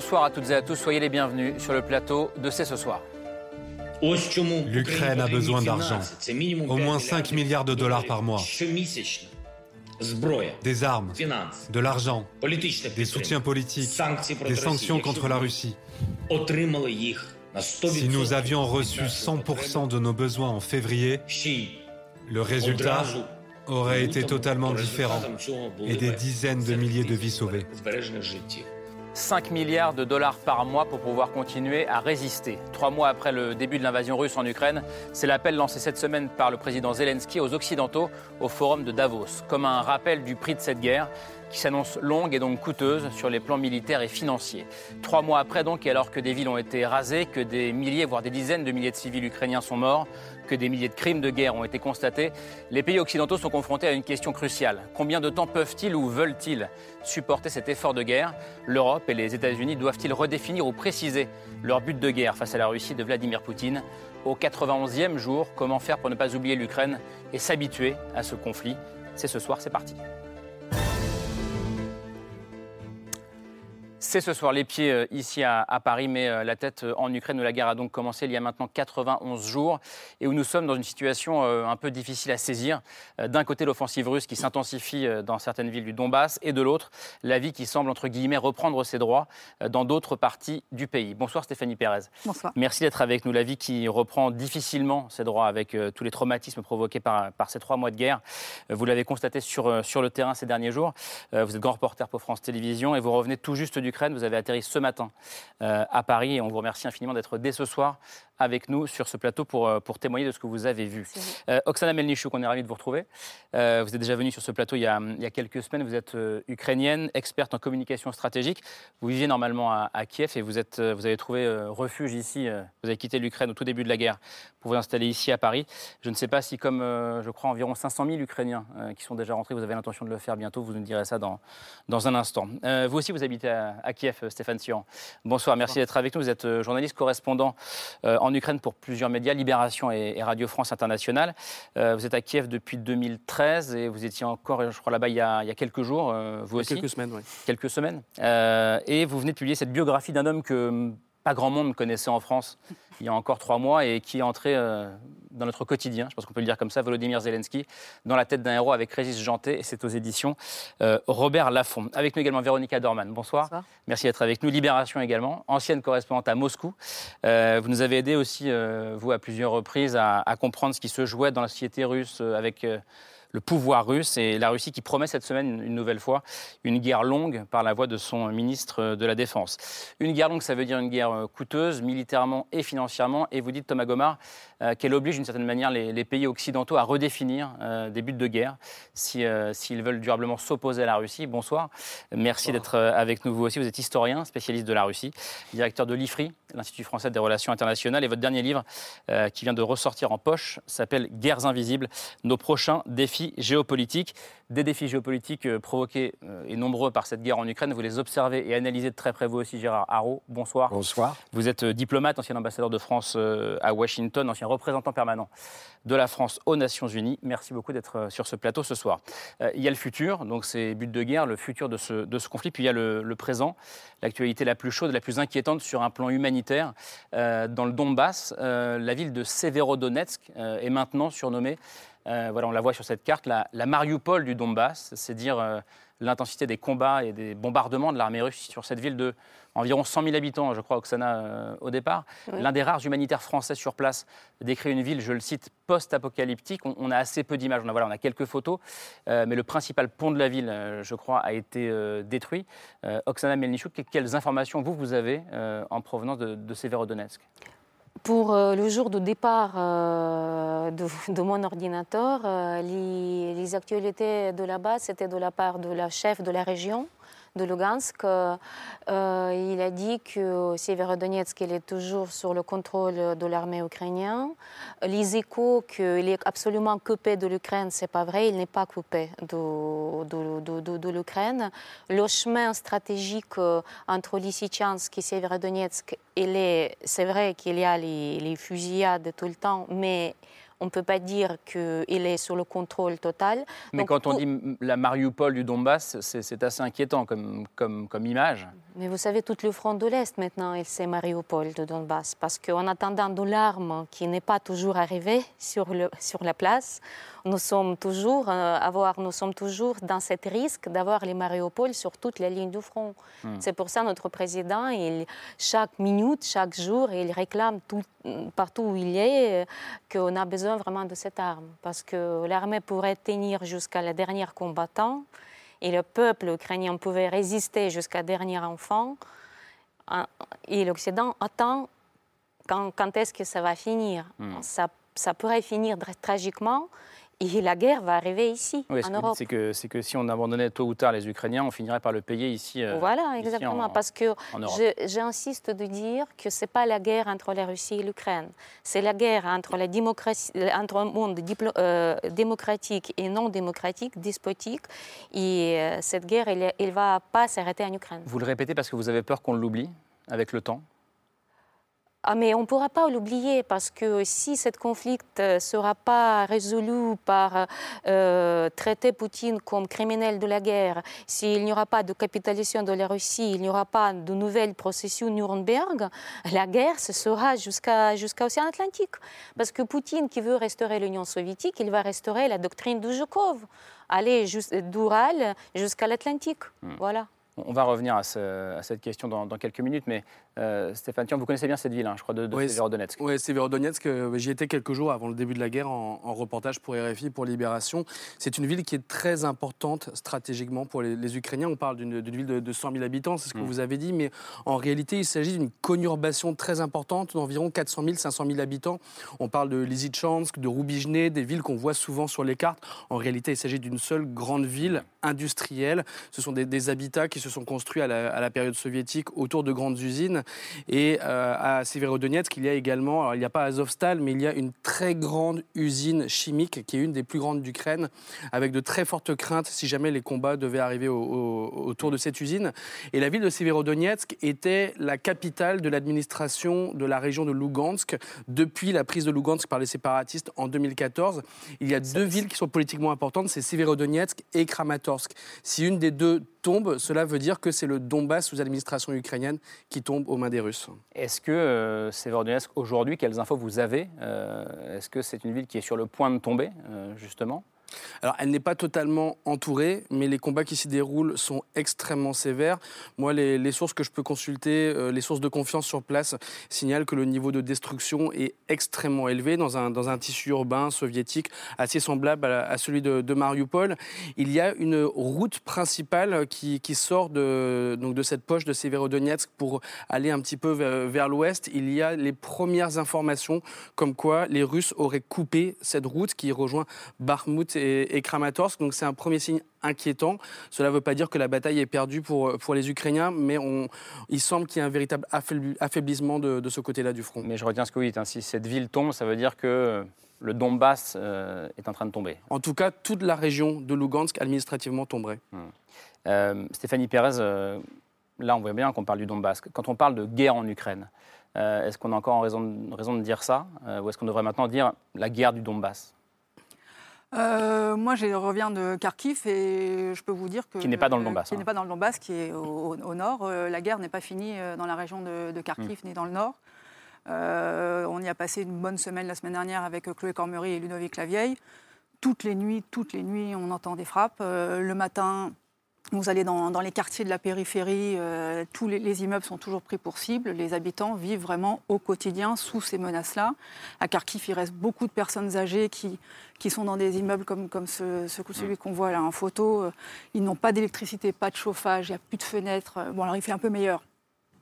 Bonsoir à toutes et à tous, soyez les bienvenus sur le plateau de C'est ce soir. L'Ukraine a besoin d'argent, au moins 5 milliards de dollars par mois. Des armes, de l'argent, des soutiens politiques, des sanctions contre la Russie. Si nous avions reçu 100% de nos besoins en février, le résultat aurait été totalement différent et des dizaines de milliers de vies sauvées. 5 milliards de dollars par mois pour pouvoir continuer à résister. Trois mois après le début de l'invasion russe en Ukraine, c'est l'appel lancé cette semaine par le président Zelensky aux Occidentaux au forum de Davos, comme un rappel du prix de cette guerre qui s'annonce longue et donc coûteuse sur les plans militaires et financiers. Trois mois après donc, et alors que des villes ont été rasées, que des milliers, voire des dizaines de milliers de civils ukrainiens sont morts, que des milliers de crimes de guerre ont été constatés, les pays occidentaux sont confrontés à une question cruciale. Combien de temps peuvent-ils ou veulent-ils supporter cet effort de guerre? L'Europe et les États-Unis doivent-ils redéfinir ou préciser leur but de guerre face à la Russie de Vladimir Poutine? Au 91e jour, comment faire pour ne pas oublier l'Ukraine et s'habituer à ce conflit? C'est ce soir, c'est parti. C'est ce soir les pieds euh, ici à, Paris, mais euh, la tête euh, en Ukraine où la guerre a donc commencé il y a maintenant 91 jours et où nous sommes dans une situation un peu difficile à saisir. D'un côté, l'offensive russe qui s'intensifie dans certaines villes du Donbass et de l'autre, la vie qui semble, entre guillemets, reprendre ses droits dans d'autres parties du pays. Bonsoir Stéphanie Pérez. Bonsoir. Merci d'être avec nous. La vie qui reprend difficilement ses droits avec tous les traumatismes provoqués par, par ces trois mois de guerre. Vous l'avez constaté sur, sur le terrain ces derniers jours. Vous êtes grand reporter pour France Télévisions et vous revenez tout juste du vous avez atterri ce matin euh, à Paris et on vous remercie infiniment d'être dès ce soir avec nous sur ce plateau pour, euh, pour témoigner de ce que vous avez vu. Euh, Oksana Melnichuk, on est ravi de vous retrouver. Euh, vous êtes déjà venue sur ce plateau il y, a, il y a quelques semaines. Vous êtes ukrainienne, experte en communication stratégique. Vous viviez normalement à, Kiev et vous, êtes, vous avez trouvé refuge ici. vous avez quitté l'Ukraine au tout début de la guerre pour vous installer ici à Paris. Je ne sais pas si, comme je crois environ 500 000 Ukrainiens qui sont déjà rentrés, vous avez l'intention de le faire bientôt. Vous nous direz ça dans, dans un instant. vous aussi, vous habitez à, Kiev, Stéphane Sion. Bonsoir, merci d'être avec nous. Vous êtes journaliste correspondant en en Ukraine pour plusieurs médias, Libération et, Radio France Internationale. Euh, vous êtes à Kiev depuis 2013 et vous étiez encore, je crois, là-bas il, y a quelques jours, euh, vous aussi. Quelques semaines, oui. Quelques semaines. Euh, et vous venez de publier cette biographie d'un homme que pas grand monde connaissait en France il y a encore trois mois et qui est entré euh, dans notre quotidien, je pense qu'on peut le dire comme ça, Volodymyr Zelensky, dans la tête d'un héros avec Régis Janté, et c'est aux éditions euh, Robert Laffont. Avec nous également Véronica Dorman. Bonsoir. Merci d'être avec nous. Libération également, ancienne correspondante à Moscou. Euh, vous nous avez aidé aussi, vous, à plusieurs reprises, à, à, comprendre ce qui se jouait dans la société russe avec le pouvoir russe et la Russie qui promet cette semaine une nouvelle fois une guerre longue par la voix de son ministre de la Défense. Une guerre longue, ça veut dire une guerre euh, coûteuse militairement et financièrement. Et vous dites, Thomas Gomard, euh, qu'elle oblige d'une certaine manière les, pays occidentaux à redéfinir euh, des buts de guerre s'ils veulent durablement s'opposer à la Russie. Bonsoir. Merci d'être avec nous. Vous aussi, vous êtes historien, spécialiste de la Russie, directeur de l'IFRI, l'Institut français des relations internationales. Et votre dernier livre, qui vient de ressortir en poche, s'appelle Guerres invisibles, nos prochains défis géopolitiques. Des défis géopolitiques euh, provoqués euh, et nombreux par cette guerre en Ukraine. Vous les observez et analysez de très près vous aussi, Gérard Haro. Bonsoir. Bonsoir. Vous êtes euh, diplomate, ancien ambassadeur de France à Washington, ancien représentant permanent de la France aux Nations Unies. Merci beaucoup d'être sur ce plateau ce soir. Il y a le futur, donc ces buts de guerre, le futur de ce, de ce conflit, puis il y a le, présent, l'actualité la plus chaude, la plus inquiétante sur un plan humanitaire. dans le Donbass, la ville de Severodonetsk est maintenant surnommée euh, voilà, on la voit sur cette carte, la, la Mariupol du Donbass, c'est dire euh, l'intensité des combats et des bombardements de l'armée russe sur cette ville de environ 100 000 habitants, je crois, Oksana, euh, au départ. L'un des rares humanitaires français sur place décrit une ville, je le cite, post-apocalyptique. On, a assez peu d'images, on, a, voilà, on a quelques photos, mais le principal pont de la ville, je crois, a été détruit. Oksana Melnichuk, quelles informations vous, vous avez en provenance de, de Severodonetsk? Pour euh, le jour de départ euh, de, mon ordinateur, euh, les, actualités de la base, c'était de la part de la chef de la région, de Lugansk. Euh, il a dit que Severodonetsk est toujours sur le contrôle de l'armée ukrainienne. Les échos qu'il est absolument coupé de l'Ukraine, c'est pas vrai. Il n'est pas coupé de, de, l'Ukraine. Le chemin stratégique entre Lysychansk et Severodonetsk, c'est vrai qu'il y a les fusillades tout le temps, mais on ne peut pas dire qu'il est sous le contrôle total. Mais quand on dit la Mariupol du Donbass, c'est assez inquiétant comme, comme, comme image. Mais vous savez, tout le front de l'Est maintenant, c'est Mariupol de Donbass. Parce qu'en attendant de l'arme qui n'est pas toujours arrivée sur, le, sur la place, nous sommes toujours, euh, avoir, nous sommes toujours dans cet risque d'avoir les Mariupol sur toute la ligne du front. Hmm. C'est pour ça notre président, il, chaque minute, chaque jour, il réclame tout, partout où il est qu'on a besoin vraiment de cette arme. Parce que l'armée pourrait tenir jusqu'à la dernière combattant et le peuple ukrainien pouvait résister jusqu'à dernier enfant. Et l'Occident attend quand, quand est-ce que ça va finir. Hmm. Ça, ça pourrait finir tragiquement et la guerre va arriver ici, en Europe. C'est que, c'est que si on abandonnait tôt ou tard les Ukrainiens, on finirait par le payer ici. Euh, voilà, exactement. parce que j'insiste de dire que ce n'est pas la guerre entre la Russie et l'Ukraine. C'est la guerre entre, la démocratie, entre un monde euh, démocratique et non démocratique, despotique. Et euh, cette guerre, elle ne va pas s'arrêter en Ukraine. Vous le répétez parce que vous avez peur qu'on l'oublie avec le temps ah, mais on ne pourra pas l'oublier parce que si ce conflit ne euh, sera pas résolu par euh, traiter Poutine comme criminel de la guerre, s'il n'y aura pas de capitalisation de la Russie, il n'y aura pas de nouvelles processus Nuremberg, la guerre, ce sera jusqu'à jusqu'à l'océan Atlantique. Parce que Poutine, qui veut restaurer l'Union soviétique, il va restaurer la doctrine de Zhukov, aller d'Ural jusqu'à l'Atlantique. Hmm. Voilà. On va revenir à, cette question dans, quelques minutes, mais euh, Stéphane Thion, vous connaissez bien cette ville, hein, je crois, de, de oui, Severodonetsk. Oui, Severodonetsk, euh, j'y étais quelques jours avant le début de la guerre en, reportage pour RFI, pour Libération. C'est une ville qui est très importante stratégiquement pour les, Ukrainiens. On parle d'une ville de, 100 000 habitants, c'est ce que mm. vous avez dit, mais en réalité, il s'agit d'une conurbation très importante d'environ 400 000, 500 000 habitants. On parle de Lysychansk, de Rubizhne, des villes qu'on voit souvent sur les cartes. En réalité, il s'agit d'une seule grande ville industrielle. Ce sont des, des habitats qui se sont construits à la, période soviétique autour de grandes usines. Et euh, à Severodonetsk, il y a également, alors il n'y a pas Azovstal, mais il y a une très grande usine chimique qui est une des plus grandes d'Ukraine, avec de très fortes craintes si jamais les combats devaient arriver autour de cette usine. Et la ville de Severodonetsk était la capitale de l'administration de la région de Lugansk depuis la prise de Lugansk par les séparatistes en 2014. Il y a deux villes qui sont politiquement importantes, c'est Severodonetsk et Kramatorsk. Si une des deux tombe, cela veut dire que c'est le Donbass sous administration ukrainienne qui tombe Est-ce que euh, aujourd'hui, quelles infos vous avez euh, Est-ce que c'est une ville qui est sur le point de tomber, euh, justement? Alors, elle n'est pas totalement entourée, mais les combats qui s'y déroulent sont extrêmement sévères. Moi, les, sources que je peux consulter, euh, les sources de confiance sur place, signalent que le niveau de destruction est extrêmement élevé dans un, dans un tissu urbain soviétique assez semblable à, celui de, Mariupol. Il y a une route principale qui, qui, sort de, donc de cette poche de Severodonetsk pour aller un petit peu vers, vers l'ouest. Il y a les premières informations comme quoi les Russes auraient coupé cette route qui rejoint Bakhmut et, Kramatorsk. Donc c'est un premier signe inquiétant. Cela ne veut pas dire que la bataille est perdue pour, pour les Ukrainiens, mais on, il semble qu'il y ait un véritable affaiblissement de, ce côté-là du front. Mais je retiens ce que vous dites. Hein. Si cette ville tombe, ça veut dire que le Donbass euh, est en train de tomber. En tout cas, toute la région de Lugansk administrativement tomberait. Hmm. Euh, Stéphanie Pérez, euh, là on voit bien qu'on parle du Donbass. Quand on parle de guerre en Ukraine, est-ce qu'on a encore raison, raison de dire ça Ou est-ce qu'on devrait maintenant dire la guerre du Donbass? Euh, moi, je reviens de Kharkiv et je peux vous dire que... Qui n'est pas dans le Donbass. Qui n'est hein. pas dans le Donbass, qui est au, nord. Euh, la guerre n'est pas finie euh, dans la région de, Kharkiv hmm. ni dans le nord. on y a passé une bonne semaine la semaine dernière avec Chloé Cormery et Ludovic Lavieille. Toutes les nuits, toutes les nuits, on entend des frappes. le matin, vous allez dans, les quartiers de la périphérie, euh, tous les, immeubles sont toujours pris pour cible. Les habitants vivent vraiment au quotidien sous ces menaces-là. À Kharkiv, il reste beaucoup de personnes âgées qui, qui sont dans des immeubles comme, comme ce, celui qu'on voit là en photo. Euh, ils n'ont pas d'électricité, pas de chauffage, il n'y a plus de fenêtres. Euh, bon, alors il fait un peu meilleur.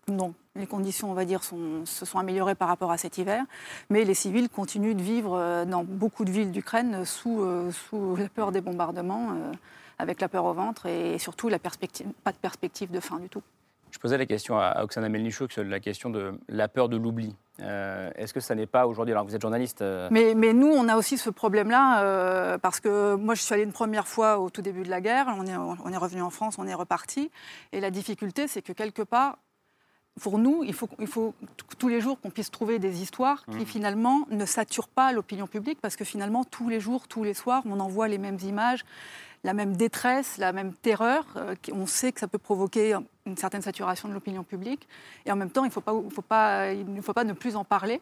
Non, les conditions, on va dire, sont, se sont améliorées par rapport à cet hiver. Mais les civils continuent de vivre dans beaucoup de villes d'Ukraine sous, sous la peur des bombardements avec la peur au ventre et surtout la perspective, pas de perspective de fin du tout. Je posais la question à Oksana Melnichuk sur la question de la peur de l'oubli. Euh, est-ce que ça n'est pas aujourd'hui, alors que vous êtes journaliste euh, mais, mais, nous, on a aussi ce problème-là, euh, parce que moi, je suis allée une première fois au tout début de la guerre, on est, on est revenu en France, on est reparti, et la difficulté, c'est que quelque part, pour nous, il faut, il faut tous les jours qu'on puisse trouver des histoires qui mmh. finalement ne saturent pas l'opinion publique, parce que finalement, tous les jours, tous les soirs, on envoie les mêmes images, la même détresse, la même terreur. Euh, on sait que ça peut provoquer une certaine saturation de l'opinion publique. Et en même temps, il, faut pas, faut pas, il ne faut pas ne plus en parler.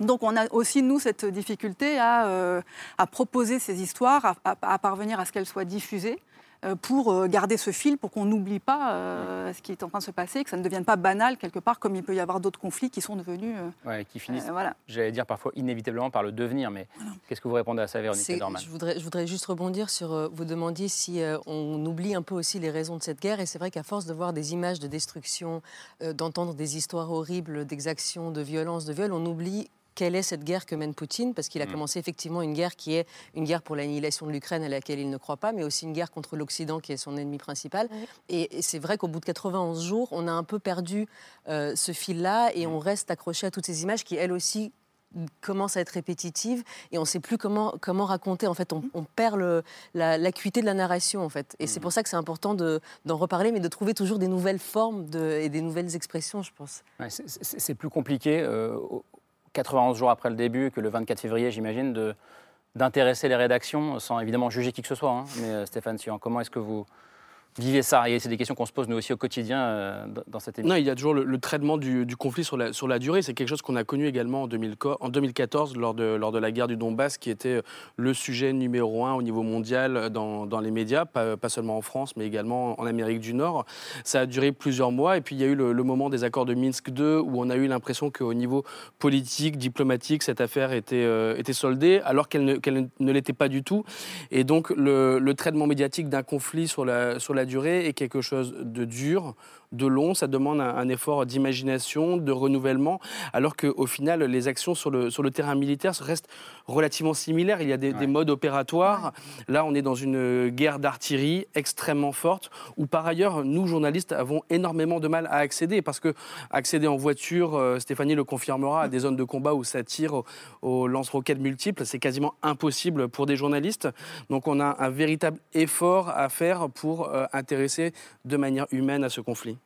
Donc on a aussi, nous, cette difficulté à, euh, à proposer ces histoires, à parvenir à ce qu'elles soient diffusées. Euh, pour euh, garder ce fil, pour qu'on n'oublie pas euh, ce qui est en train de se passer, que ça ne devienne pas banal quelque part, comme il peut y avoir d'autres conflits qui sont devenus. Ouais, qui finissent, voilà. j'allais dire parfois inévitablement par le devenir. Mais qu'est-ce que vous répondez à ça, Véronique je voudrais, je voudrais juste rebondir sur. vous demandiez si on oublie un peu aussi les raisons de cette guerre. Et c'est vrai qu'à force de voir des images de destruction, d'entendre des histoires horribles d'exactions, de violences, de viols, on oublie quelle est cette guerre que mène Poutine, parce qu'il a mm. commencé effectivement une guerre qui est une guerre pour l'annihilation de l'Ukraine à laquelle il ne croit pas, mais aussi une guerre contre l'Occident qui est son ennemi principal. Et, c'est vrai qu'au bout de 91 jours, on a un peu perdu euh, ce fil-là et mm. on reste accroché à toutes ces images qui, elles aussi, commencent à être répétitives et on ne sait plus comment, comment raconter. En fait, on, perd l'acuité de la narration, en fait. Et c'est mm. pour ça que c'est important d'en reparler, mais de trouver toujours des nouvelles formes de, et des nouvelles expressions, je pense. c'est plus compliqué. Euh, 91 jours après le début, que le 24 février, j'imagine, d'intéresser les rédactions, sans évidemment juger qui que ce soit. Hein. Mais euh, Stéphane Sion, comment est-ce que vous, vivez ça Et c'est des questions qu'on se pose nous aussi au quotidien euh, dans cette émission. Non, il y a toujours le, traitement du, conflit sur la, durée. C'est quelque chose qu'on a connu également en, en 2014 lors de, la guerre du Donbass, qui était le sujet numéro un au niveau mondial dans, dans les médias, pas, seulement en France, mais également en Amérique du Nord. Ça a duré plusieurs mois, et puis il y a eu le, moment des accords de Minsk II, où on a eu l'impression qu'au niveau politique, diplomatique, cette affaire était, euh, soldée, alors qu'elle ne, l'était pas du tout. Et donc le, le traitement médiatique d'un conflit sur la, sur la durée est quelque chose de dur, de long, ça demande un, effort d'imagination, de renouvellement, alors qu'au final, les actions sur le, sur le terrain militaire restent relativement similaires. Il y a des, modes opératoires. Là, on est dans une guerre d'artillerie extrêmement forte, où par ailleurs, nous, journalistes, avons énormément de mal à accéder, parce que accéder en voiture, euh, Stéphanie le confirmera, à des zones de combat où ça tire aux, lance-roquettes multiples, c'est quasiment impossible pour des journalistes. Donc on a un véritable effort à faire pour euh, intéresser de manière humaine à ce conflit.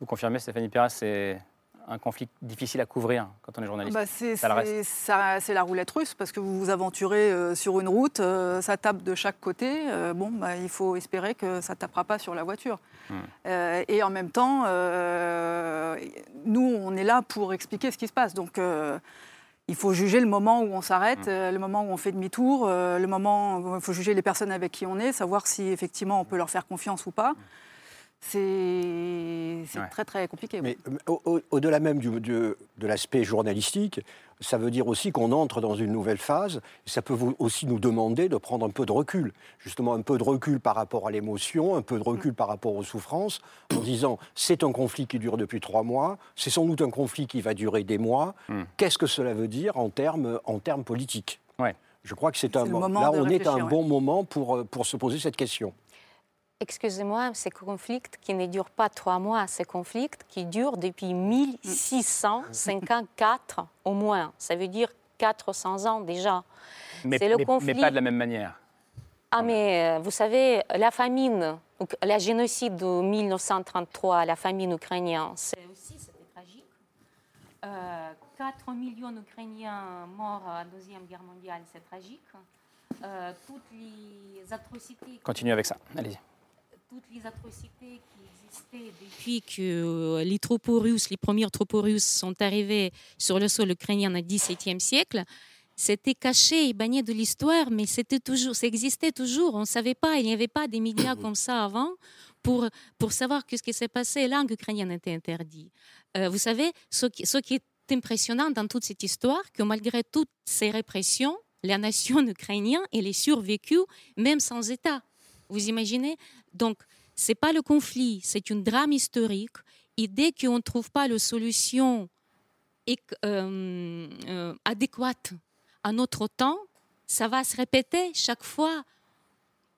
Vous confirmez, Stéphanie Pira, c'est un conflit difficile à couvrir quand on est journaliste bah C'est la roulette russe parce que vous vous aventurez euh, sur une route, euh, ça tape de chaque côté. Euh, bon, bah, il faut espérer que ça ne tapera pas sur la voiture. Hmm. et en même temps, nous, on est là pour expliquer ce qui se passe. Donc, il faut juger le moment où on s'arrête, hmm. le moment où on fait demi-tour, le moment où il faut juger les personnes avec qui on est, savoir si effectivement on peut leur faire confiance ou pas. Hmm c'est très très compliqué. Mais au-delà même du, de, l'aspect journalistique, ça veut dire aussi qu'on entre dans une nouvelle phase. Ça peut aussi nous demander de prendre un peu de recul, justement un peu de recul par rapport à l'émotion, un peu de recul par rapport aux souffrances, en disant c'est un conflit qui dure depuis trois mois, c'est sans doute un conflit qui va durer des mois. Hmm. Qu'est-ce que cela veut dire en termes, en termes politiques? Ouais. Je crois que c'est un là on est à un bon moment pour, pour se poser cette question excusez-moi, ces conflits qui ne durent pas trois mois, ces conflits qui durent depuis 1654 au moins. Ça veut dire 400 ans déjà. Mais, le conflit... mais pas de la même manière. Ah, mais euh, vous savez, la famine, la génocide de 1933, la famine ukrainienne, c'est aussi tragique. 4 euh, millions d'Ukrainiens morts à la Deuxième Guerre mondiale, c'est tragique. Euh, toutes les atrocités. Continuez avec ça, allez-y toutes les atrocités qui existaient depuis que euh, les russes, les premiers russes sont arrivés sur le sol ukrainien au XVIIe siècle, c'était caché et banni de l'histoire, mais c'était toujours, ça existait toujours. On ne savait pas, il n'y avait pas des médias comme ça avant pour, pour savoir ce qui s'est passé. La langue ukrainienne était interdite. Euh, vous savez, ce qui, ce qui est impressionnant dans toute cette histoire, que malgré toutes ces répressions, la nation ukrainienne, elle est survécue, même sans État. Vous imaginez Donc, ce n'est pas le conflit, c'est une drame historique. Et dès qu'on ne trouve pas la solution euh, euh, adéquate à notre temps, ça va se répéter chaque fois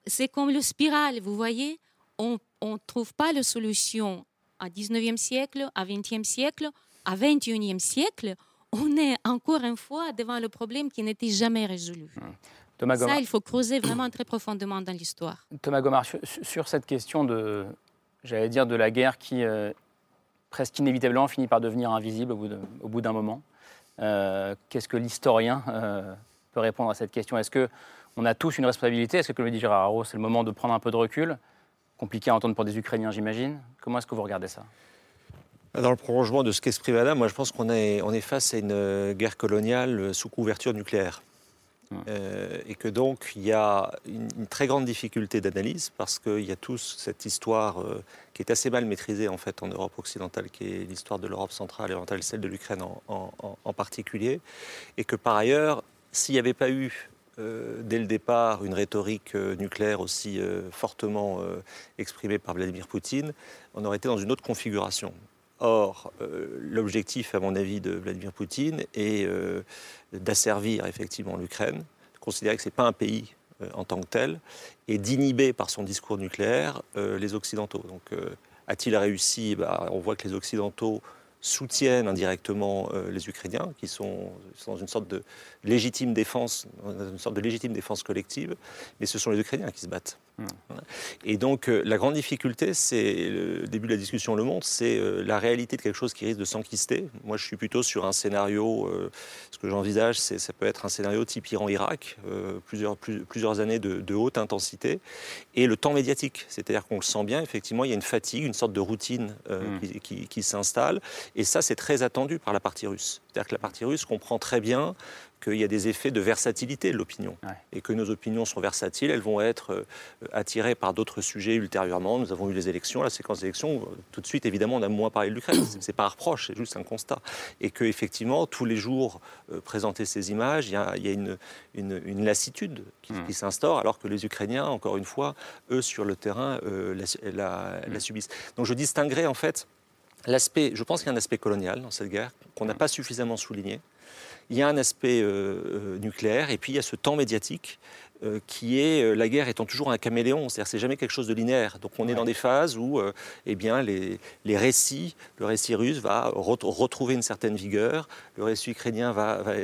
c'est comme le spirale, vous voyez. On ne trouve pas la solution au 19e siècle, au 20e siècle, au 21e siècle. On est encore une fois devant le problème qui n'était jamais résolu. Thomas Ça, il faut creuser vraiment très profondément dans l'histoire. Thomas Gomard, sur, cette question de, j'allais dire, de la guerre qui, euh, presque inévitablement, finit par devenir invisible au bout d'un moment, euh, qu'est-ce que l'historien euh, peut répondre à cette question? Est-ce qu'on a tous une responsabilité? Est-ce que, comme le dit Gérard Haro, c'est le moment de prendre un peu de recul Compliqué à entendre pour des Ukrainiens, j'imagine? Comment est-ce que vous regardez ça? Dans le prolongement de ce qu'exprime Adam, moi je pense qu'on est, on est face à une guerre coloniale sous couverture nucléaire. Et que donc il y a une, très grande difficulté d'analyse parce qu'il y a tous cette histoire qui est assez mal maîtrisée en fait en Europe occidentale, qui est l'histoire de l'Europe centrale et orientale, celle de l'Ukraine en, particulier, et que par ailleurs, s'il n'y avait pas eu euh, dès le départ une rhétorique euh, nucléaire aussi euh, fortement exprimée par Vladimir Poutine, on aurait été dans une autre configuration. Or, l'objectif, à mon avis, de Vladimir Poutine est d'asservir effectivement l'Ukraine, de considérer que ce n'est pas un pays euh, en tant que tel, et d'inhiber par son discours nucléaire euh, les Occidentaux. Donc, euh, a-t-il réussi? Bah, On voit que les Occidentaux soutiennent indirectement les Ukrainiens, qui sont, dans une sorte de légitime défense, une sorte de légitime défense collective, mais ce sont les Ukrainiens qui se battent. Et donc la grande difficulté, c'est le début de la discussion le montre, c'est la réalité de quelque chose qui risque de s'enquister. Moi, je suis plutôt sur un scénario que j'envisage, c'est ça peut être un scénario type Iran-Irak, euh, plusieurs, plusieurs années de, haute intensité, et le temps médiatique. C'est-à-dire qu'on le sent bien, effectivement, il y a une fatigue, une sorte de routine euh, qui, qui s'installe, et ça, c'est très attendu par la partie russe. C'est-à-dire que la partie russe comprend très bien qu'il y a des effets de versatilité de l'opinion et que nos opinions sont versatiles, elles vont être euh, attirées par d'autres sujets ultérieurement. Nous avons eu les élections, la séquence d'élections. Tout de suite, évidemment, on a moins parlé de l'Ukraine. C'est pas un reproche, c'est juste un constat. Et que effectivement, tous les jours, euh, présenter ces images, il y a, une, une, lassitude hmm. qui, s'instaure, alors que les Ukrainiens, encore une fois, eux sur le terrain, euh, la, la, subissent. Donc, je distinguerai en fait l'aspect. Je pense qu'il y a un aspect colonial dans cette guerre qu'on n'a hmm. pas suffisamment souligné il y a un aspect euh, euh, nucléaire et puis il y a ce temps médiatique euh, qui est euh, la guerre étant toujours un caméléon, c'est-à-dire c'est jamais quelque chose de linéaire. Donc on est dans des phases où euh, eh bien, les, les, récits, le récit russe va retrouver une certaine vigueur, le récit ukrainien va, va,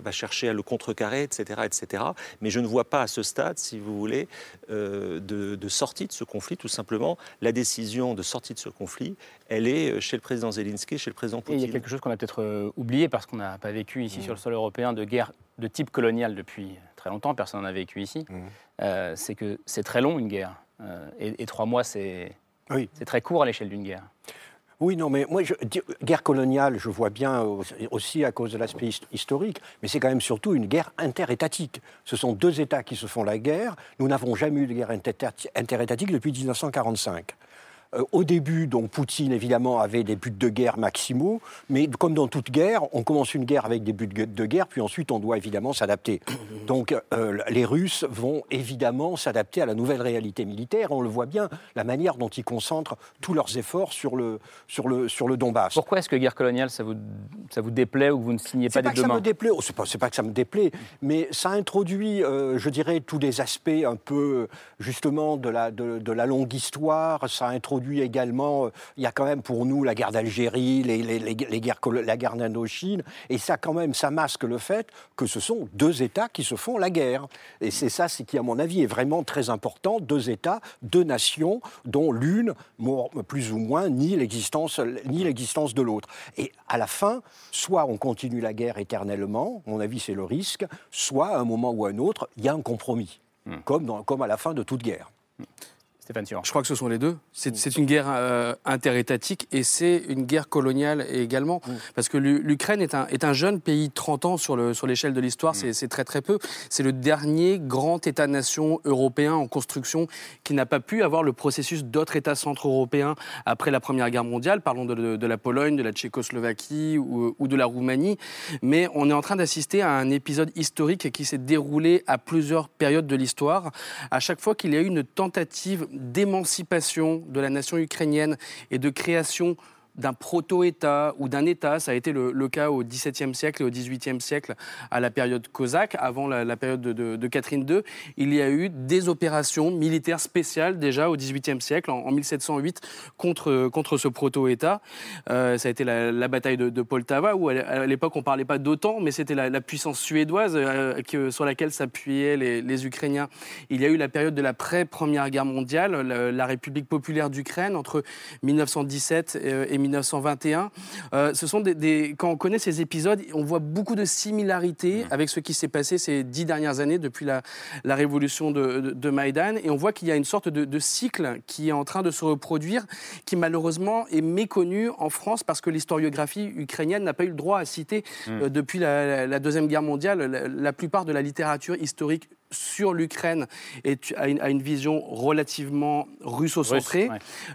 va, chercher à le contrecarrer, etc., etc. Mais je ne vois pas à ce stade, si vous voulez, de, de, sortie de ce conflit. Tout simplement, la décision de sortie de ce conflit, elle est chez le président Zelensky, chez le président Poutine. il y a quelque chose qu'on a peut-être oublié parce qu'on n'a pas vécu ici mmh. sur le sol européen de guerre de type colonial depuis très longtemps, personne n'en a vécu ici, mmh. euh, c'est que c'est très long une guerre. Euh, et, trois mois, c'est oui. très court à l'échelle d'une guerre. Oui, non, mais moi, je, guerre coloniale, je vois bien aussi à cause de l'aspect historique, mais c'est quand même surtout une guerre interétatique. Ce sont deux États qui se font la guerre. Nous n'avons jamais eu de guerre interétatique depuis 1945. Euh, au début, donc, Poutine, évidemment, avait des buts de guerre maximaux, mais comme dans toute guerre, on commence une guerre avec des buts de guerre, puis ensuite on doit évidemment s'adapter. Donc euh, les Russes vont évidemment s'adapter à la nouvelle réalité militaire. On le voit bien, la manière dont ils concentrent tous leurs efforts sur le, sur le, sur le Donbass. Pourquoi est-ce que guerre coloniale, ça vous, ça vous déplaît ou que vous ne signez pas des deux mains déplaît, oh, C'est pas, pas que ça me déplaît, mais ça introduit, euh, je dirais, tous des aspects un peu, justement, de la, de, de la longue histoire. Ça introduit également, euh, il y a quand même pour nous la guerre d'Algérie, les, les, guerres, la guerre d'Indochine, et ça quand même, ça masque le fait que ce sont deux États qui se font la guerre. Et c'est ça, c'est qui à mon avis est vraiment très important, deux États, deux nations, dont l'une, plus ou moins, nie l'existence, ni l'existence de l'autre. Et à la fin, soit on continue la guerre éternellement, à mon avis c'est le risque, soit à un moment ou à un autre, il y a un compromis, hmm. comme, dans, comme à la fin de toute guerre. Je crois que ce sont les deux. C'est une guerre euh, interétatique et c'est une guerre coloniale également. Mm. Parce que l'Ukraine est un, est un jeune pays, 30 ans sur l'échelle sur de l'histoire, mm. c'est très très peu. C'est le dernier grand État-nation européen en construction qui n'a pas pu avoir le processus d'autres États centro-européens après la Première Guerre mondiale. Parlons de, de, la Pologne, de la Tchécoslovaquie ou, ou, de la Roumanie. Mais on est en train d'assister à un épisode historique qui s'est déroulé à plusieurs périodes de l'histoire. À chaque fois qu'il y a eu une tentative d'émancipation de la nation ukrainienne et de création d'un proto-État ou d'un État. Ça a été le, cas au XVIIe siècle et au XVIIIe siècle, à la période cosaque, avant la, période de, Catherine II. Il y a eu des opérations militaires spéciales déjà au XVIIIe siècle, en, 1708, contre, contre ce proto-État. Euh, ça a été la, bataille de, Poltava, où à l'époque on ne parlait pas d'OTAN, mais c'était la, puissance suédoise euh, sur laquelle s'appuyaient les, Ukrainiens. Il y a eu la période de la pré-première guerre mondiale, la, République populaire d'Ukraine, entre 1917 et 1921. Euh, ce sont des, quand on connaît ces épisodes, on voit beaucoup de similarités mmh. avec ce qui s'est passé ces dix dernières années depuis la, révolution de, de, Maïdan. Et on voit qu'il y a une sorte de, cycle qui est en train de se reproduire, qui malheureusement est méconnu en France parce que l'historiographie ukrainienne n'a pas eu le droit à citer mmh. euh, depuis la, Deuxième Guerre mondiale la plupart de la littérature historique sur l'Ukraine a une, une, vision relativement russo-centrée.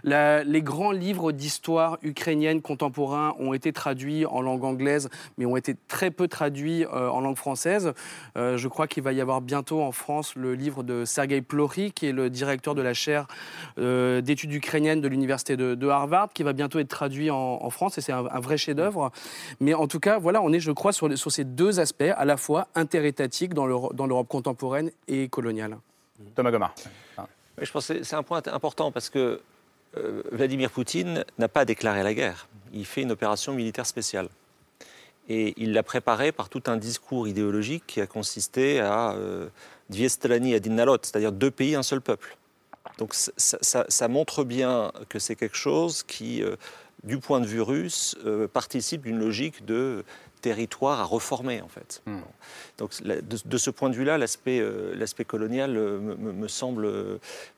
les grands livres d'histoire ukrainienne contemporains ont été traduits en langue anglaise, mais ont été très peu traduits euh, en langue française. Euh, je crois qu'il va y avoir bientôt en France le livre de Sergei Plory, qui est le directeur de la chaire euh, d'études ukrainiennes de l'université de, Harvard, qui va bientôt être traduit en, France, et c'est un, vrai chef-d'œuvre. Mais en tout cas, voilà, on est, je crois, sur, sur ces deux aspects, à la fois interétatiques dans l'Europe contemporaine et coloniale. Thomas Gomard. Je pense que c'est un point important parce que euh, Vladimir Poutine n'a pas déclaré la guerre. Il fait une opération militaire spéciale. Et il l'a préparée par tout un discours idéologique qui a consisté à euh, Dviestelani et c'est-à-dire deux pays, un seul peuple. Donc ça, montre bien que c'est quelque chose qui, euh, du point de vue russe, euh, participe d'une logique de territoire à reformer, en fait. Hmm. Donc, de, ce point de vue-là, l'aspect euh, l'aspect colonial euh, me, semble,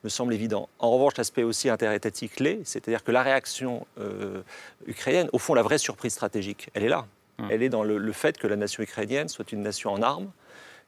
me semble évident. En revanche, l'aspect aussi interétatique clé, c'est-à-dire que la réaction euh, ukrainienne, au fond, la vraie surprise stratégique, elle est là. Hmm. Elle est dans le, fait que la nation ukrainienne soit une nation en armes,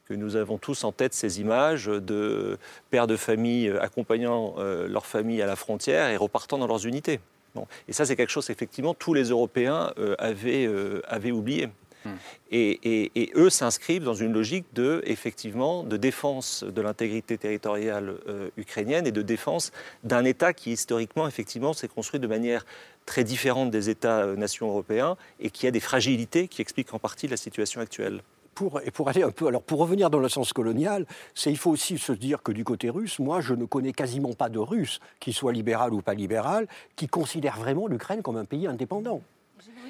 que nous avons tous en tête ces images de pères de famille accompagnant leur famille à la frontière et repartant dans leurs unités. Bon. Et ça, c'est quelque chose, effectivement, tous les Européens avaient, avaient oublié. Hmm. Et, eux s'inscrivent dans une logique de, effectivement, de défense de l'intégrité territoriale euh, ukrainienne et de défense d'un État qui, historiquement, effectivement, s'est construit de manière très différente des États-nations européens et qui a des fragilités qui expliquent en partie la situation actuelle. Pour, et pour aller un peu, alors pour revenir dans le sens colonial, c'est il faut aussi se dire que du côté russe, moi je ne connais quasiment pas de Russe, qui soit libéral ou pas libéral, qui considère vraiment l'Ukraine comme un pays indépendant.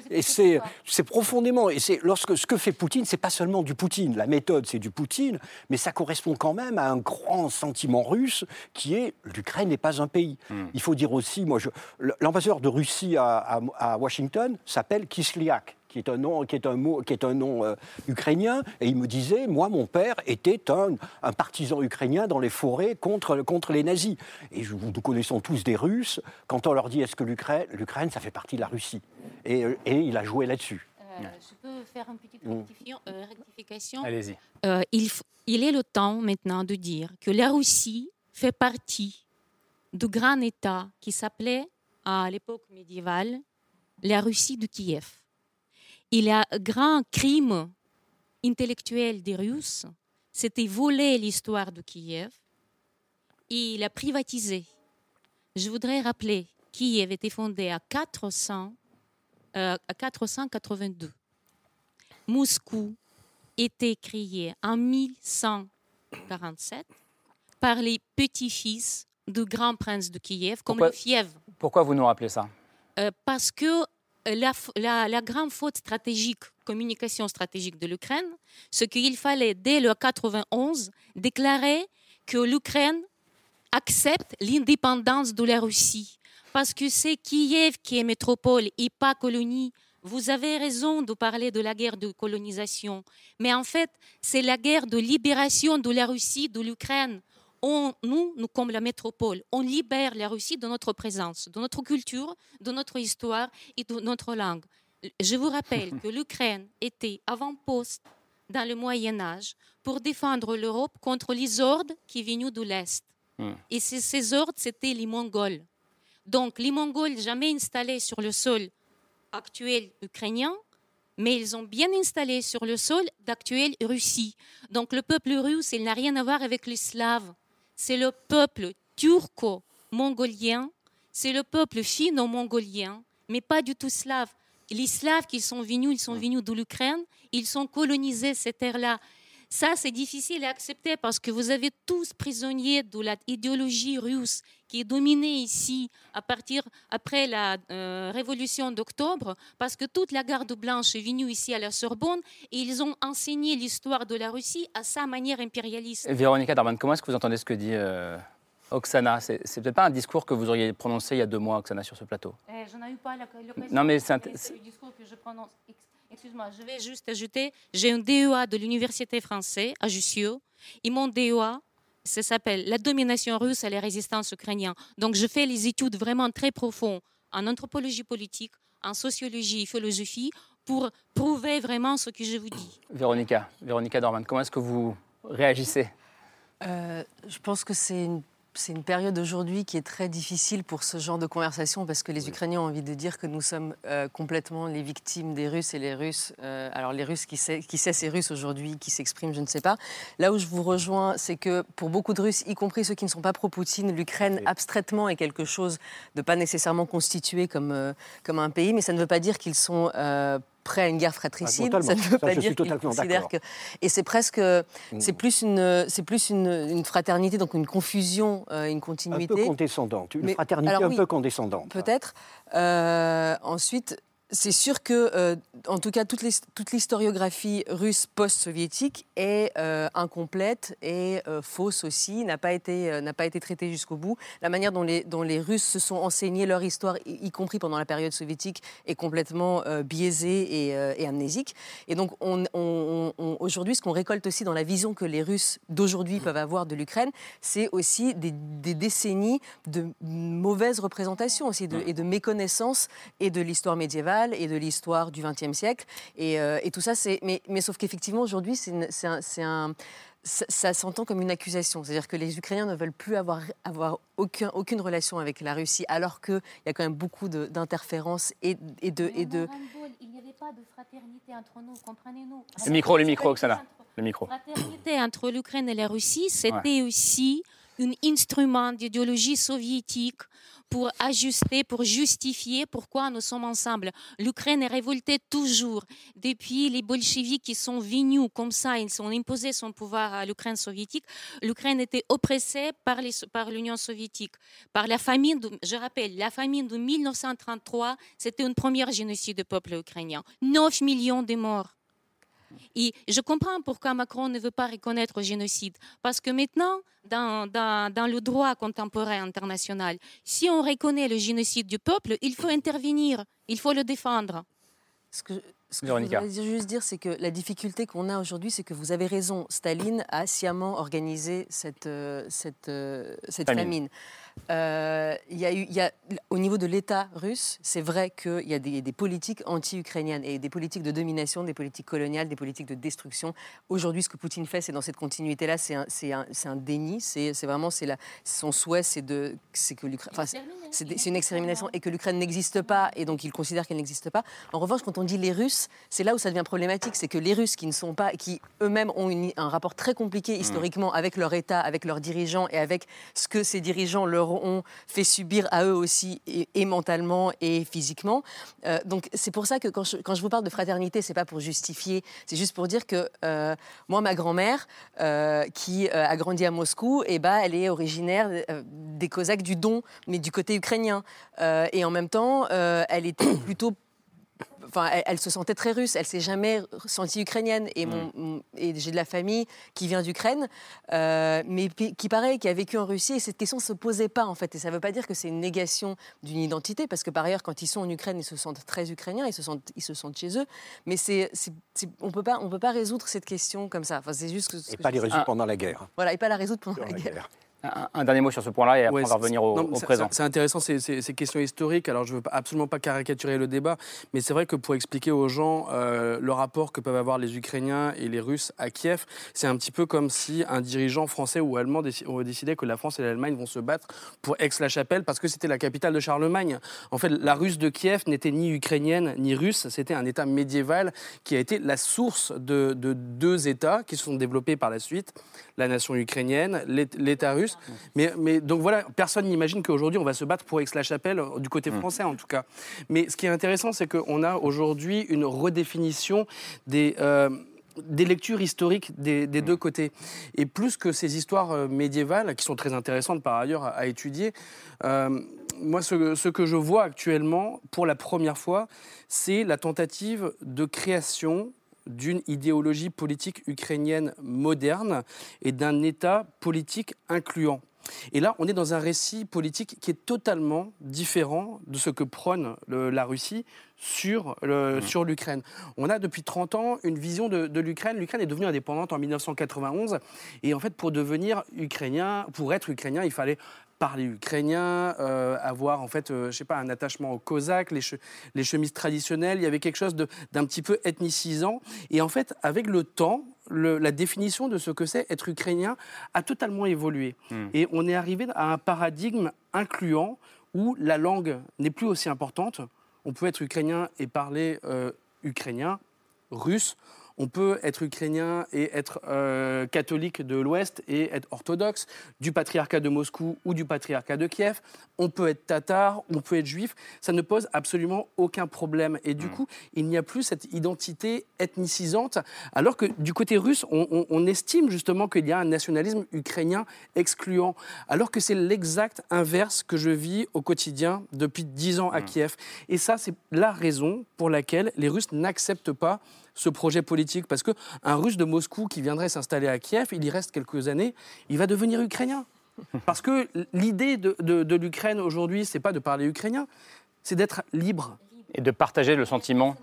Et c'est profondément. Et c'est lorsque ce que fait Poutine, c'est pas seulement du Poutine. La méthode, c'est du Poutine, mais ça correspond quand même à un grand sentiment russe qui est l'Ukraine n'est pas un pays. Hmm. Il faut dire aussi, moi, l'ambassadeur de Russie à, à Washington s'appelle Kislyak qui est un nom, qui est un mot, qui est un nom euh, ukrainien, et il me disait, moi, mon père était un, un, partisan ukrainien dans les forêts contre, contre les nazis. Et nous connaissons tous des Russes. Quand on leur dit, est-ce que l'Ukraine, ça fait partie de la Russie? Et, euh, et il a joué là-dessus. Euh, je peux faire une petite mm. rectification? Allez-y. il, il est le temps maintenant de dire que la Russie fait partie du grand État qui s'appelait à l'époque médiévale la Russie de Kiev il y a un grand crime intellectuel des Russes, c'était voler l'histoire de Kiev et l'a privatisé. Je voudrais rappeler, Kiev était fondé à, 400, euh, à 482. Moscou était créé en 1147 par les petits-fils du grand prince de Kiev, comme le fièvre. Pourquoi vous nous rappelez ça? Euh, Parce que la, grande faute stratégique, communication stratégique de l'Ukraine, c'est qu'il fallait, dès le 91, déclarer que l'Ukraine accepte l'indépendance de la Russie. Parce que c'est Kiev qui est métropole et pas colonie. Vous avez raison de parler de la guerre de colonisation, mais en fait, c'est la guerre de libération de la Russie, de l'Ukraine nous, nous, comme la métropole, on libère la Russie de notre présence, de notre culture, de notre histoire et de notre langue. Je vous rappelle que l'Ukraine était avant-poste dans le Moyen Âge pour défendre l'Europe contre les hordes qui venaient de l'Est. Hmm. Et ces hordes, c'était les Mongols. Donc les Mongols, jamais installés sur le sol actuel ukrainien, mais ils ont bien installé sur le sol d'actuelle Russie. Donc le peuple russe, il n'a rien à voir avec les Slaves c'est le peuple turco-mongolien, c'est le peuple finno-mongolien mais pas du tout slaves. Les Slaves qui sont venus, ils sont venus de l'Ukraine, ils ont colonisé cette terre-là. Ça, c'est difficile à accepter parce que vous avez tous prisonniers de l'idéologie russe qui est dominée ici à partir après la euh, révolution d'octobre, parce que toute la garde blanche est venue ici à la Sorbonne et ils ont enseigné l'histoire de la Russie à sa manière impérialiste. Véronica Darman, comment est-ce que vous entendez ce que dit euh, Oksana? C'est peut-être pas un discours que vous auriez prononcé il y a deux mois, Oksana, sur ce plateau. Eh, je n'ai eu pas l'occasion. Non, mais c'est un discours que je prononce Excuse-moi, je vais juste ajouter, j'ai un DEA de l'Université française à Jussieu. Et mon DEA, ça s'appelle La domination russe et la résistance ukrainienne. Donc je fais les études vraiment très profondes en anthropologie politique, en sociologie et philosophie pour prouver vraiment ce que je vous dis. Véronica, Véronica Dorman, comment est-ce que vous réagissez? Euh, Je pense que c'est une c'est une période aujourd'hui qui est très difficile pour ce genre de conversation parce que les Ukrainiens ont envie de dire que nous sommes euh, complètement les victimes des Russes et les Russes. Euh, alors les Russes qui sait, qui sait ces Russes aujourd'hui, qui s'expriment, je ne sais pas. Là où je vous rejoins, c'est que pour beaucoup de Russes, y compris ceux qui ne sont pas pro-Poutine, l'Ukraine abstraitement est quelque chose de pas nécessairement constitué comme, euh, comme un pays, mais ça ne veut pas dire qu'ils sont prêt à une guerre fratricide. Ah, ça ne veut pas dire qu'ils considèrent que. Et c'est presque, mm. c'est plus une, c'est plus une, une, fraternité, donc une confusion, euh, une continuité. Un peu condescendante, une fraternité un peu condescendante. Peut-être. Euh, ensuite, c'est sûr que, euh, en tout cas, toute, l'historiographie russe post-soviétique est euh, incomplète et euh, fausse aussi, n'a pas, été, n'a pas été traitée jusqu'au bout. La manière dont les, dont les Russes se sont enseignés leur histoire, y, compris pendant la période soviétique, est complètement biaisée et, amnésique. Et donc, on, aujourd'hui, ce qu'on récolte aussi dans la vision que les Russes d'aujourd'hui peuvent avoir de l'Ukraine, c'est aussi des, décennies de mauvaise représentation aussi et de méconnaissance et de l'histoire médiévale et de l'histoire du XXe siècle. Et, euh, et, tout ça, c'est. Mais, mais sauf qu'effectivement, aujourd'hui, c'est un, ça, s'entend comme une accusation. C'est-à-dire que les Ukrainiens ne veulent plus avoir, avoir aucun, aucune relation avec la Russie, alors qu'il y a quand même beaucoup d'interférences et, et, de. Et de... Il n'y avait pas de fraternité entre nous, comprenez-nous. Le micro, le micro, Oksana. Le micro. La fraternité entre l'Ukraine et la Russie, c'était aussi un instrument d'idéologie soviétique pour ajuster, pour justifier pourquoi nous sommes ensemble. L'Ukraine est révoltée toujours. Depuis les bolcheviks qui sont venus comme ça, ils ont imposé son pouvoir à l'Ukraine soviétique. L'Ukraine était oppressée par, l'Union soviétique, par la famine. je rappelle, la famine de 1933, c'était une première génocide du peuple ukrainien. 9 millions de morts. Et je comprends pourquoi Macron ne veut pas reconnaître le génocide. Parce que maintenant, dans, dans, le droit contemporain international, si on reconnaît le génocide du peuple, il faut intervenir, il faut le défendre. Ce que, ce que je voudrais juste dire, c'est que la difficulté qu'on a aujourd'hui, c'est que vous avez raison, Staline a sciemment organisé cette, euh, cette, euh, cette famine. Euh, y a eu, y a, au niveau de l'État russe, c'est vrai qu'il y a des, des politiques anti-ukrainiennes et des politiques de domination, des politiques coloniales, des politiques de destruction. Aujourd'hui, ce que Poutine fait, c'est dans cette continuité-là, c'est un, un, un, déni. C'est vraiment c'est son souhait, c'est que enfin, c'est une extermination et que l'Ukraine n'existe pas et donc il considère qu'elle n'existe pas. En revanche, quand on dit les Russes, c'est là où ça devient problématique, c'est que les Russes qui ne sont pas, qui eux-mêmes ont un rapport très compliqué mmh. historiquement avec leur État, avec leurs dirigeants et avec ce que ces dirigeants leur ont fait subir à eux aussi, et, mentalement et physiquement. Euh, donc c'est pour ça que quand je, vous parle de fraternité, c'est pas pour justifier, c'est juste pour dire que euh, moi, ma grand-mère, euh, qui a grandi à Moscou, eh ben, elle est originaire des Cosaques du Don, mais du côté ukrainien. et en même temps, elle était plutôt enfin, elle, se sentait très russe. Elle s'est jamais sentie ukrainienne. Et, mon, et j'ai de la famille qui vient d'Ukraine, euh, mais qui pareil, qui a vécu en Russie. Et cette question ne se posait pas en fait. Et ça ne veut pas dire que c'est une négation d'une identité, parce que par ailleurs, quand ils sont en Ukraine, ils se sentent très ukrainiens, ils se sentent, ils se sentent chez eux. Mais c'est, on peut pas, on peut pas résoudre cette question comme ça. Enfin, c'est juste que, et pas les résoudre pendant la guerre. Voilà, et pas la résoudre pendant la, guerre. Un, dernier mot sur ce point-là et après on va revenir au, présent. C'est intéressant ces, questions historiques. Alors je ne veux absolument pas caricaturer le débat, mais c'est vrai que pour expliquer aux gens euh, le rapport que peuvent avoir les Ukrainiens et les Russes à Kiev, c'est un petit peu comme si un dirigeant français ou allemand décidait que la France et l'Allemagne vont se battre pour Aix-la-Chapelle parce que c'était la capitale de Charlemagne. En fait, la Russe de Kiev n'était ni ukrainienne ni russe, c'était un État médiéval qui a été la source de, de deux États qui se sont développés par la suite, la nation ukrainienne, l'État russe Mais, mais donc voilà, personne n'imagine qu'aujourd'hui on va se battre pour Aix-la-Chapelle, du côté mm. français en tout cas. Mais ce qui est intéressant, c'est qu'on a aujourd'hui une redéfinition des des lectures historiques des, mm. deux côtés. Et plus que ces histoires euh, médiévales, qui sont très intéressantes par ailleurs à, étudier, euh, moi, ce, que je vois actuellement, pour la première fois, c'est la tentative de création d'une idéologie politique ukrainienne moderne et d'un État politique incluant. Et là, on est dans un récit politique qui est totalement différent de ce que prône la Russie sur, mmh. sur l'Ukraine. On a depuis 30 ans une vision de, l'Ukraine. L'Ukraine est devenue indépendante en 1991. Et en fait, pour devenir ukrainien, pour être ukrainien, il fallait parler ukrainien, euh, avoir en fait, euh, je sais pas, un attachement aux Cosaques, les, les chemises traditionnelles. Il y avait quelque chose d'un petit peu ethnicisant. Et en fait, avec le temps, la définition de ce que c'est être ukrainien a totalement évolué. Hmm. Et on est arrivé à un paradigme incluant où la langue n'est plus aussi importante. On peut être ukrainien et parler euh, ukrainien, russe on peut être ukrainien et être euh, catholique de l'Ouest et être orthodoxe, du patriarcat de Moscou ou du patriarcat de Kiev. On peut être tatar, on peut être juif. Ça ne pose absolument aucun problème. Et du hmm. coup, il n'y a plus cette identité ethnicisante, alors que du côté russe, on, estime justement qu'il y a un nationalisme ukrainien excluant, alors que c'est l'exact inverse que je vis au quotidien depuis dix ans à hmm. Kiev. Et ça, c'est la raison pour laquelle les Russes n'acceptent pas ce projet politique Parce qu'un Russe de Moscou qui viendrait s'installer à Kiev, il y reste quelques années, il va devenir ukrainien. Parce que l'idée de, de, l'Ukraine aujourd'hui, c'est pas de parler ukrainien, c'est d'être libre. Et de partager le sentiment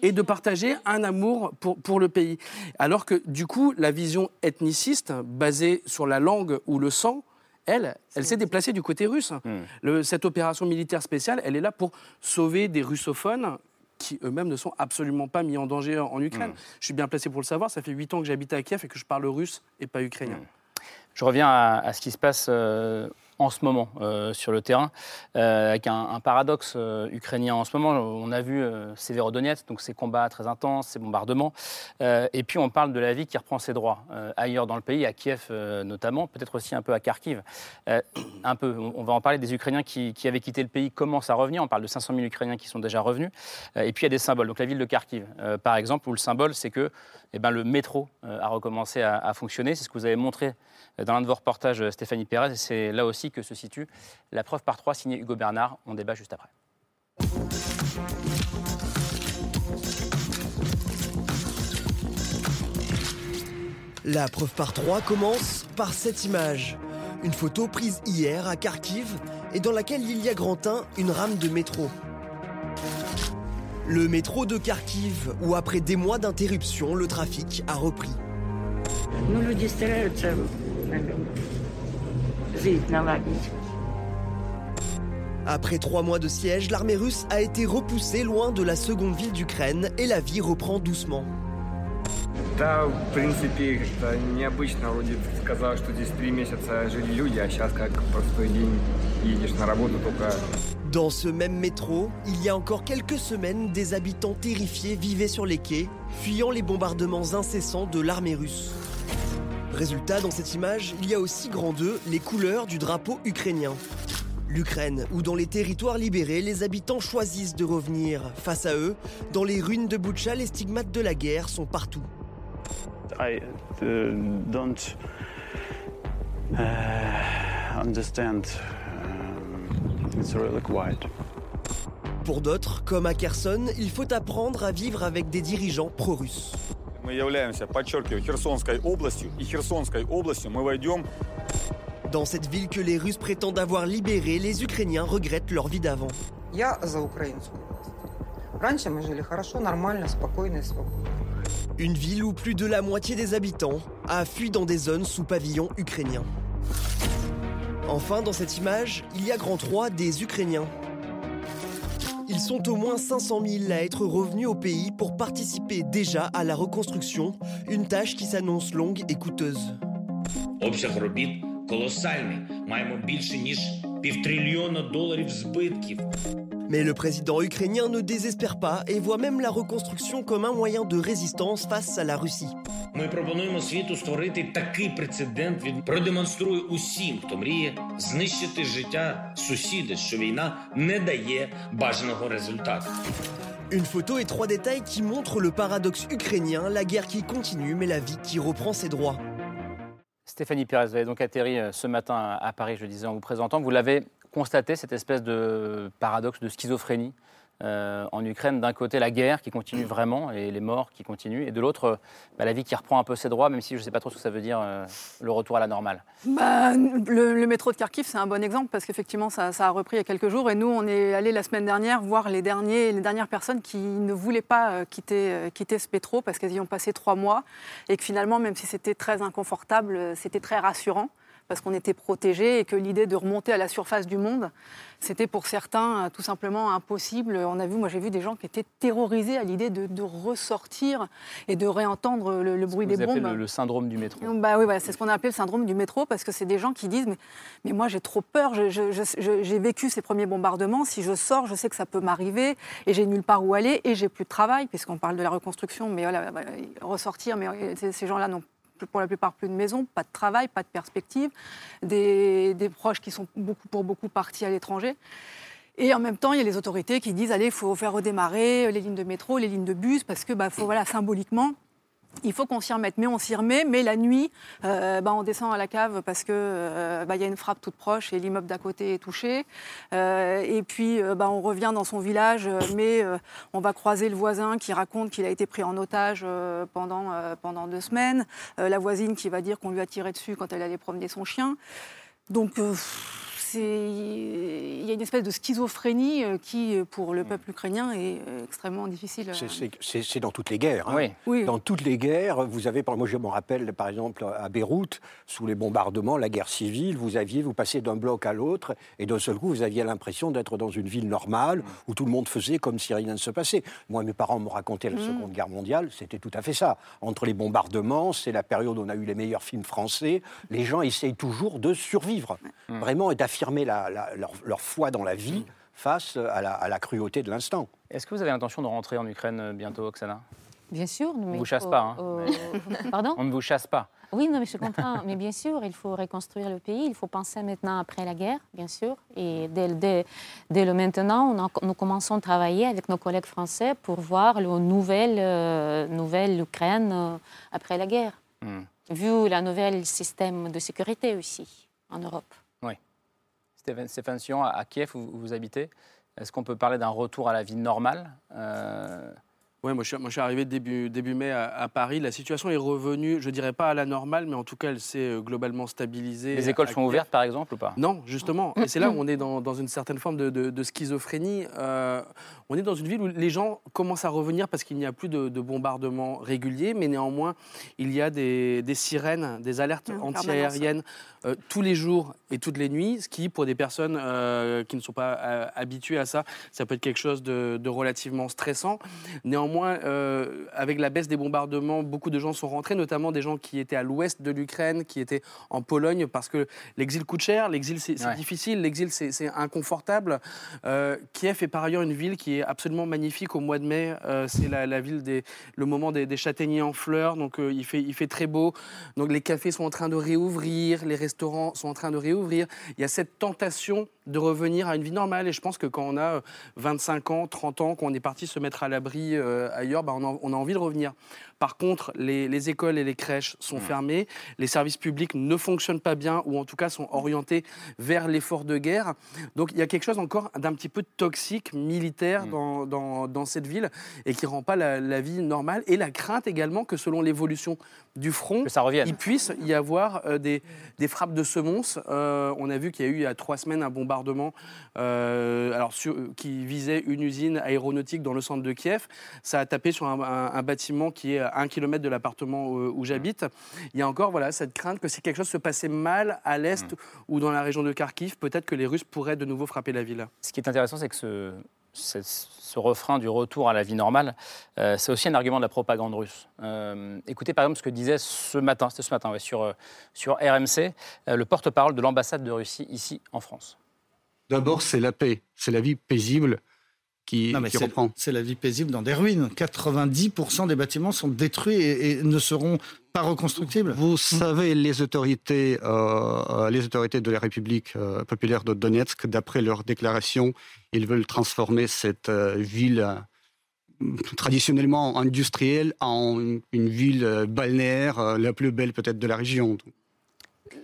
et de partager un amour pour, pour, le pays. Alors que du coup, la vision ethniciste, basée sur la langue ou le sang, elle, elle s'est déplacée du côté russe. Hmm. cette opération militaire spéciale, elle est là pour sauver des russophones qui eux-mêmes ne sont absolument pas mis en danger en, Ukraine. Hmm. Je suis bien placé pour le savoir, ça fait huit ans que j'habite à Kiev et que je parle russe et pas ukrainien. Hmm. Je reviens à, ce qui se passe euh, en ce moment euh, sur le terrain, euh, avec un, paradoxe euh, ukrainien en ce moment. On a vu Severodonetsk, donc ces combats très intenses, ces bombardements, et puis on parle de la vie qui reprend ses droits ailleurs dans le pays, à Kiev notamment, peut-être aussi un peu à Kharkiv. un peu, on va en parler des Ukrainiens qui, avaient quitté le pays commencent à revenir. On parle de 500 000 Ukrainiens qui sont déjà revenus. et puis il y a des symboles. Donc la ville de Kharkiv, par exemple, où le symbole c'est que eh ben, le métro a recommencé à, fonctionner. C'est ce que vous avez montré dans l'un de vos reportages, Stéphanie Pérez. C'est là aussi que se situe la preuve par trois signée Hugo Bernard. On débat juste après. La preuve par trois commence par cette image. Une photo prise hier à Kharkiv et dans laquelle il y a Grantin, une rame de métro. Le métro de Kharkiv, où après des mois d'interruption, le trafic a repris. Après trois mois de siège, l'armée russe a été repoussée loin de la seconde ville d'Ukraine et la vie reprend doucement. Dans ce même métro, il y a encore quelques semaines, des habitants terrifiés vivaient sur les quais, fuyant les bombardements incessants de l'armée russe. Résultat, dans cette image, il y a aussi grand deux les couleurs du drapeau ukrainien. L'Ukraine, où dans les territoires libérés, les habitants choisissent de revenir. Face à eux, dans les ruines de Butcha, les stigmates de la guerre sont partout. I uh, don't uh, understand. Um, it's really quiet. Pour d'autres, comme à Kherson, il faut apprendre à vivre avec des dirigeants pro-russes. Dans cette ville que les Russes prétendent avoir libérée, les Ukrainiens regrettent leur vie d'avant. Une ville où plus de la moitié des habitants a fui dans des zones sous pavillon ukrainien. Enfin, dans cette image, il y a grand 3 des Ukrainiens ils sont au moins 500 000 à être revenus au pays pour participer déjà à la reconstruction, une tâche qui s'annonce longue et coûteuse. Mais le président ukrainien ne désespère pas et voit même la reconstruction comme un moyen de résistance face à la Russie. Ми пропонуємо світу створити такий прецедент. Він продемонструє усім, хто мріє знищити життя сусіда, що війна не дає бажаного результату. Une photo et trois détails qui montrent le paradoxe ukrainien, la guerre qui continue mais la vie qui reprend ses droits. Stéphanie Pérez, vous avez donc atterri euh, ce matin à Paris, je disais en vous présentant. Vous l'avez constaté, cette espèce de paradoxe, de schizophrénie euh, en Ukraine. D'un côté, la guerre qui continue vraiment et les morts qui continuent, et de l'autre, bah, la vie qui reprend un peu ses droits, même si je ne sais pas trop ce que ça veut dire, euh, le retour à la normale. Bah, le, métro de Kharkiv, c'est un bon exemple parce qu'effectivement, ça, ça a repris il y a quelques jours. Et nous, on est allé la semaine dernière voir les, derniers, les dernières personnes qui ne voulaient pas euh, quitter, quitter ce métro parce qu'elles y ont passé trois mois et que finalement, même si c'était très inconfortable, c'était très rassurant parce qu'on était protégés et que l'idée de remonter à la surface du monde, c'était pour certains euh, tout simplement impossible. On a vu, moi j'ai vu des gens qui étaient terrorisés à l'idée de, de ressortir et de réentendre le, le bruit Vous des appelez bombes. le, le syndrome du métro. Bah oui, voilà, c'est ce qu'on a appelé le syndrome du métro parce que c'est des gens qui disent mais, mais moi j'ai trop peur, j'ai vécu ces premiers bombardements, si je sors, je sais que ça peut m'arriver et j'ai nulle part où aller et j'ai plus de travail puisqu'on parle de la reconstruction, mais voilà, bah, ressortir, mais euh, ces- gens-là n'ont plus- pour la plupart plus de maison, pas de travail, pas de perspective, des, proches qui sont beaucoup, pour beaucoup partis à l'étranger. Et en même temps, il y a les autorités qui disent allez, il faut faire redémarrer les lignes de métro, les lignes de bus, parce que bah, faut, symboliquement, il faut qu'on s'y remette. Mais on s'y remet, mais la nuit, euh, bah, on descend à la cave parce qu'il bah, il y a une frappe toute proche et l'immeuble d'à côté est touché. Euh, et puis, euh, bah, on revient dans son village, euh, mais euh, on va croiser le voisin qui raconte qu'il a été pris en otage euh, pendant, euh, pendant deux semaines. Euh, la voisine qui va dire qu'on lui a tiré dessus quand elle allait promener son chien. Donc, euh, il y a une espèce de schizophrénie euh, qui, pour le peuple ukrainien, est euh, extrêmement difficile. euh, C'est- dans toutes les guerres. hein. Oui. Oui. Dans toutes les guerres, vous avez, moi je me rappelle par exemple à Beyrouth, sous les bombardements, la guerre civile, vous aviez, vous passez d'un bloc à l'autre, et d'un seul coup, vous aviez l'impression d'être dans une ville normale où tout le monde faisait comme si rien ne se passait. Moi, mes parents me racontaient la Seconde Guerre mondiale, c'était tout à fait ça. Entre les bombardements, c'est la période où on a eu les meilleurs films français. Les gens essayent toujours de survivre, vraiment, et d'affirmer la- la- leur, leur foi dans la vie face à la, à la cruauté de l'instant. Est-ce que vous avez l'intention de rentrer en Ukraine euh, bientôt, Oksana? Bien sûr. Mais vous il chasse faut- pas, hein, euh, Pardon? On ne vous chasse pas. Oui, non, mais je comprends. mais bien sûr, il faut reconstruire le pays. Il faut penser maintenant après la guerre, bien sûr. Et dès, dès- dès le maintenant, on nous commençons à travailler avec nos collègues français pour voir le nouvelle, euh, nouvelle Ukraine euh, après la guerre. Hmm. Vu le nouvel système de sécurité aussi en Europe. Stéphane, Sion, à Kiev, où où vous habitez, est-ce qu'on peut parler d'un retour à la vie normale Euh, Ouais, moi, je suis, moi, je suis arrivé début, début mai à, à Paris. La situation est revenue, je dirais pas à la normale, mais en tout cas, elle s'est euh, globalement stabilisée. Les écoles à sont ouvertes, par exemple, ou pas? Non, justement. Et c'est là où on est dans, dans une certaine forme de, de- de schizophrénie. Euh, on est dans une ville où les gens commencent à revenir parce qu'il n'y a plus de, de bombardements réguliers, mais néanmoins, il y a des, des sirènes, des alertes Mmh, anti-aériennes euh, tous les jours et toutes les nuits, ce qui, pour des personnes euh, qui ne sont pas euh, habituées à ça, ça peut être quelque chose de, de relativement stressant. Néanmoins, euh, avec la baisse des bombardements, beaucoup de gens sont rentrés, notamment des gens qui étaient à l'ouest de l'Ukraine, qui étaient en Pologne, parce que l'exil coûte cher, l'exil c'est Ouais. difficile, l'exil c'est inconfortable. Euh, Kiev est par ailleurs une ville qui est absolument magnifique au mois de mai. Euh, c'est la, la ville des, le moment des, des châtaigniers en fleurs, donc euh, il, fait, il fait très beau. Donc les cafés sont en train de réouvrir, les restaurants sont en train de réouvrir. Il y a cette tentation de revenir à une vie normale. Et je pense que quand on a euh, 25 ans, 30 ans, qu'on est parti se mettre à l'abri euh, ailleurs, bah, on, a, on a envie de revenir. Par contre, les, les écoles et les crèches sont fermées, les services publics ne fonctionnent pas bien, ou en tout cas sont orientés vers l'effort de guerre. Donc il y a quelque chose encore d'un petit peu toxique, militaire dans, dans- dans cette ville, et qui rend pas la, la vie normale. Et la crainte également que selon l'évolution du front, ça il puisse y avoir euh, des, des frappes de semonces. Euh, on a vu qu'il y a eu il y a trois semaines un bombardement euh, alors sur- qui visait une usine aéronautique dans le centre de Kiev. Ça a tapé sur un, un- un bâtiment qui est à un kilomètre de l'appartement où, où j'habite. Il y a encore voilà, cette crainte que si quelque chose se passait mal à l'est ou dans la région de Kharkiv, peut-être que les Russes pourraient de nouveau frapper la ville. Ce qui est intéressant, c'est que ce, ce, ce refrain du retour à la vie normale, euh, c'est aussi un argument de la propagande russe. Euh, écoutez par exemple ce que disait ce matin, c'était ce matin, ouais, sur, euh, sur RMC, euh, le porte-parole de l'ambassade de Russie ici en France. D'abord, c'est la paix, c'est la vie paisible qui, reprend. C'est la vie paisible dans des ruines. 90% des bâtiments sont détruits et, ne seront pas reconstructibles. Vous savez, les autorités, euh, les autorités de la République euh, populaire de Donetsk, d'après leur déclaration, ils veulent transformer cette euh, ville traditionnellement industrielle en une ville balnéaire, la plus belle peut-être de la région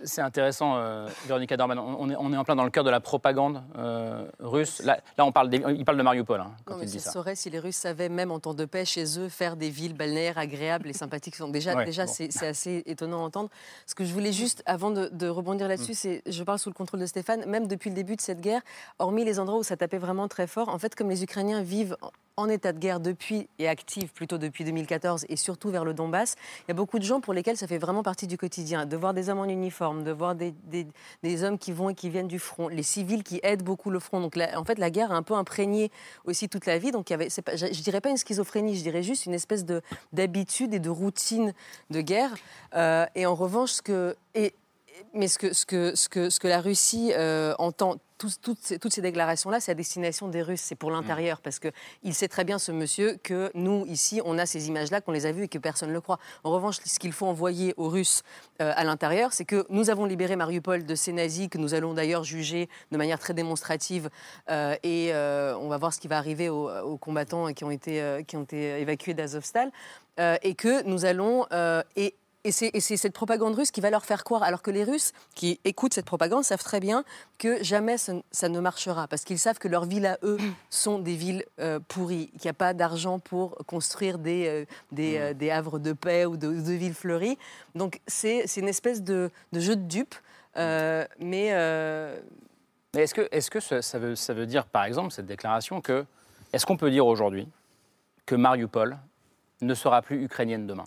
c'est intéressant, euh, Véronica Dorman. On est, on est, en plein dans le cœur de la propagande euh, russe. Là, là, on parle il parle de Mariupol hein, quand il dit ça. saurait si les Russes savaient, même en temps de paix, chez eux, faire des villes balnéaires agréables et sympathiques. Déjà, déjà c'est assez étonnant à entendre. Ce que je voulais juste, avant de, rebondir là-dessus, mm. c'est, je parle sous le contrôle de Stéphane, même depuis le début de cette guerre, hormis les endroits où ça tapait vraiment très fort, en fait, comme les Ukrainiens vivent en état de guerre depuis et active plutôt depuis 2014 et surtout vers le Donbass, il y a beaucoup de gens pour lesquels ça fait vraiment partie du quotidien. De voir des hommes en uniforme, de voir des, hommes qui vont et qui viennent du front, les civils qui aident beaucoup le front. Donc en fait, la guerre a un peu imprégné aussi toute la vie. Donc je, ne dirais pas une schizophrénie, je dirais juste une espèce de, d'habitude et de routine de guerre. Euh, et en revanche, ce que. Mais ce que, ce, que, ce, que, ce que la Russie euh, entend toutes, ces, déclarations-là, c'est à destination des Russes, c'est pour l'intérieur, mm. parce qu'il sait très bien, ce monsieur, que nous, ici, on a ces images-là, qu'on les a vues et que personne ne le croit. En revanche, ce qu'il faut envoyer aux Russes euh, à l'intérieur, c'est que nous avons libéré Mariupol de ces nazis, que nous allons d'ailleurs juger de manière très démonstrative, euh, et euh, on va voir ce qui va arriver aux, combattants qui ont été, qui ont été évacués d'Azovstal, et que nous allons... Et, et c'est cette propagande russe qui va leur faire croire, alors que les Russes qui écoutent cette propagande savent très bien que jamais ça, ne marchera, parce qu'ils savent que leurs villes à eux sont des villes euh, pourries, qu'il n'y a pas d'argent pour construire des, euh, euh, havres de paix ou de, villes fleuries. Donc c'est une espèce de, jeu de dupes, mais... Mais est-ce que, est -ce que ça, veut, ça veut dire, par exemple, cette déclaration, que... Est-ce qu'on peut dire aujourd'hui que Mariupol ne sera plus ukrainienne demain?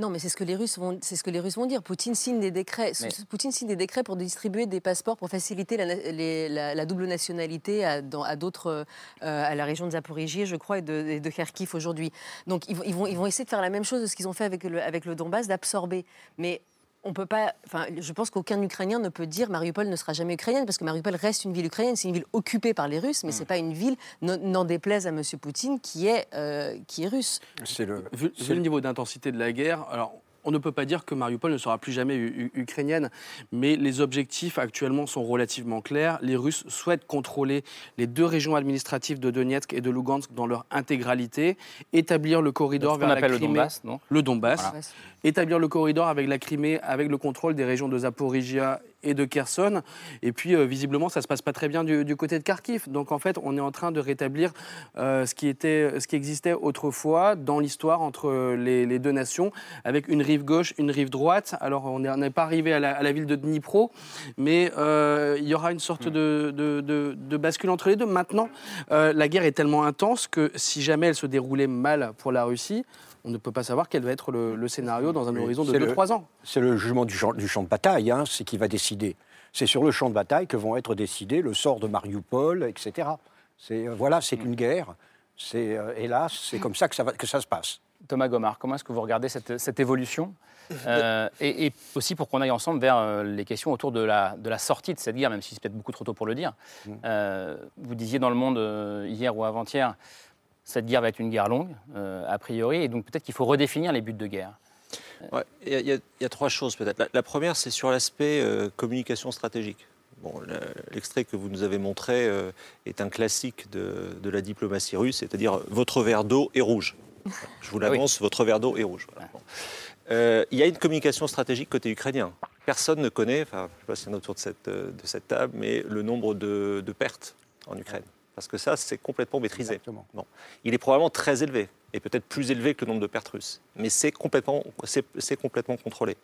Non, mais c'est ce que les Russes vont, c'est ce que les Russes vont dire. Poutine signe des décrets. Poutine signe des décrets pour distribuer des passeports pour faciliter la, double nationalité à, d'autres, euh, à la région de Zaporizhie, je crois, et de, de Kharkiv aujourd'hui. Donc ils, vont, ils vont essayer de faire la même chose de ce qu'ils ont fait avec le, avec le Donbass, d'absorber. Mais on peut pas. Enfin, je pense qu'aucun Ukrainien ne peut dire Mariupol ne sera jamais ukrainienne parce que Mariupol reste une ville ukrainienne. C'est une ville occupée par les Russes, mais ce c'est pas une ville n'en déplaise à M. Poutine qui est euh, qui est russe. C'est le, vu, le niveau d'intensité de la guerre. Alors on ne peut pas dire que Mariupol ne sera plus jamais ukrainienne, mais les objectifs actuellement sont relativement clairs. Les Russes souhaitent contrôler les deux régions administratives de Donetsk et de Lugansk dans leur intégralité, établir le corridor vers la Crimée, le Donbass, non? Le Donbass. Établir le corridor avec la Crimée, avec le contrôle des régions de Zaporizhia et de Kherson. Et puis, euh, visiblement, ça ne se passe pas très bien du, côté de Kharkiv. Donc, en fait, on est en train de rétablir euh, ce, qui était, ce qui existait autrefois dans l'histoire entre les, deux nations, avec une rive gauche, une rive droite. Alors, on n'est pas arrivé à la, ville de Dnipro, mais euh, il y aura une sorte de, de, bascule entre les deux. Maintenant, la guerre est tellement intense que si jamais elle se déroulait mal pour la Russie, on ne peut pas savoir quel va être le, scénario dans un horizon de 2-3 ans. C'est le jugement du champ, de bataille, hein, c'est qui va décider. C'est sur le champ de bataille que vont être décidés le sort de Mariupol, etc. C'est, euh, voilà, c'est une guerre. C'est, euh, hélas, c'est comme ça que ça, va, que ça se passe. Thomas Gomard, comment est-ce que vous regardez cette, évolution euh, et, aussi pour qu'on aille ensemble vers les questions autour de la, de la sortie de cette guerre, même si c'est peut-être beaucoup trop tôt pour le dire. Mm. vous disiez dans le monde hier ou avant-hier, cette guerre va être une guerre longue, euh, a priori, et donc peut-être qu'il faut redéfinir les buts de guerre. Il y, a trois choses peut-être. La, première, c'est sur l'aspect euh, communication stratégique. Bon, l'extrait que vous nous avez montré euh, est un classique de, la diplomatie russe, c'est-à-dire votre verre d'eau est rouge. Je vous ah l'annonce, votre verre d'eau est rouge. il y a une communication stratégique côté ukrainien. Personne ne connaît, enfin, je ne sais pas s'il y en a autour de cette, de cette table, mais le nombre de, de pertes en Ukraine parce que ça, c'est complètement maîtrisé. Non. Il est probablement très élevé, et peut-être plus élevé que le nombre de pertes russes, mais c'est complètement, complètement contrôlé.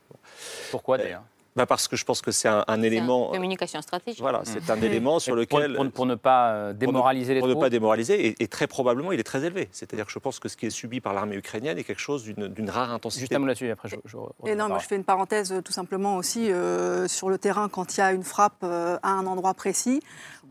Pourquoi d'ailleurs bah parce que je pense que c'est un, élément. communication stratégique. Voilà, c'est un élément sur lequel. Pour, ne pas euh, démoraliser les Pour ne pas démoraliser, et, très probablement, il est très élevé. C'est-à-dire que je pense que ce qui est subi par l'armée ukrainienne est quelque chose d'une rare intensité. Juste un mot là-dessus, après je. et non, mais je fais une parenthèse euh, tout simplement aussi euh, sur le terrain, quand il y a une frappe à un endroit précis,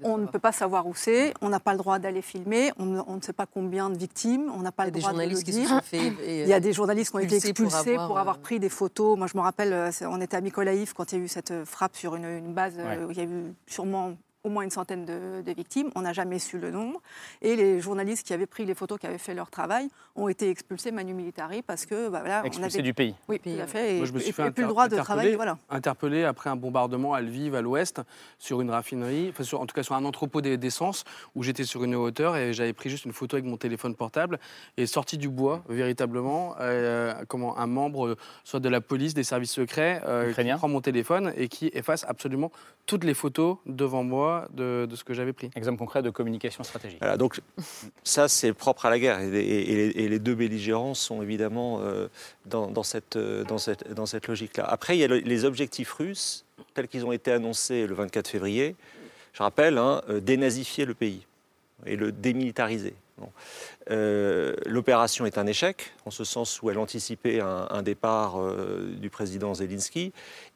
on ne peut pas savoir où c'est, on n'a pas le droit d'aller filmer, on ne, sait pas combien de victimes, on n'a pas le droit de le dire. il y a des journalistes qui ont été expulsés pour avoir, pris des photos. Moi, je me rappelle, on était à Mykolaïv quand il y a eu cette frappe sur une, base euh, où il y a eu sûrement au moins une centaine de, victimes. On n'a jamais su le nombre. Et les journalistes qui avaient pris les photos, qui avaient fait leur travail, ont été expulsés manu militari parce que bah, voilà, expulsés du pays. Oui, tout à fait. Et, Moi, je me suis fait plus le droit de travailler. Voilà. Interpellé après un bombardement à Lviv, à l'ouest, sur une raffinerie, enfin, sur, en tout cas sur un entrepôt d'essence où j'étais sur une hauteur et j'avais pris juste une photo avec mon téléphone portable et sorti du bois véritablement, euh, comment un membre soit de la police, des services secrets, euh, qui prend mon téléphone et qui efface absolument toutes les photos devant moi de, ce que j'avais pris. Exemple concret de communication stratégique. Voilà, donc ça, c'est propre à la guerre. Et, les, deux belligérants sont évidemment euh, dans, cette, dans, cette, dans cette logique-là. Après, il y a les objectifs russes, tels qu'ils ont été annoncés le 24 février. Je rappelle, hein, euh, dénazifier le pays et le démilitariser. Euh, l'opération est un échec, en ce sens où elle anticipait un, départ du président Zelensky.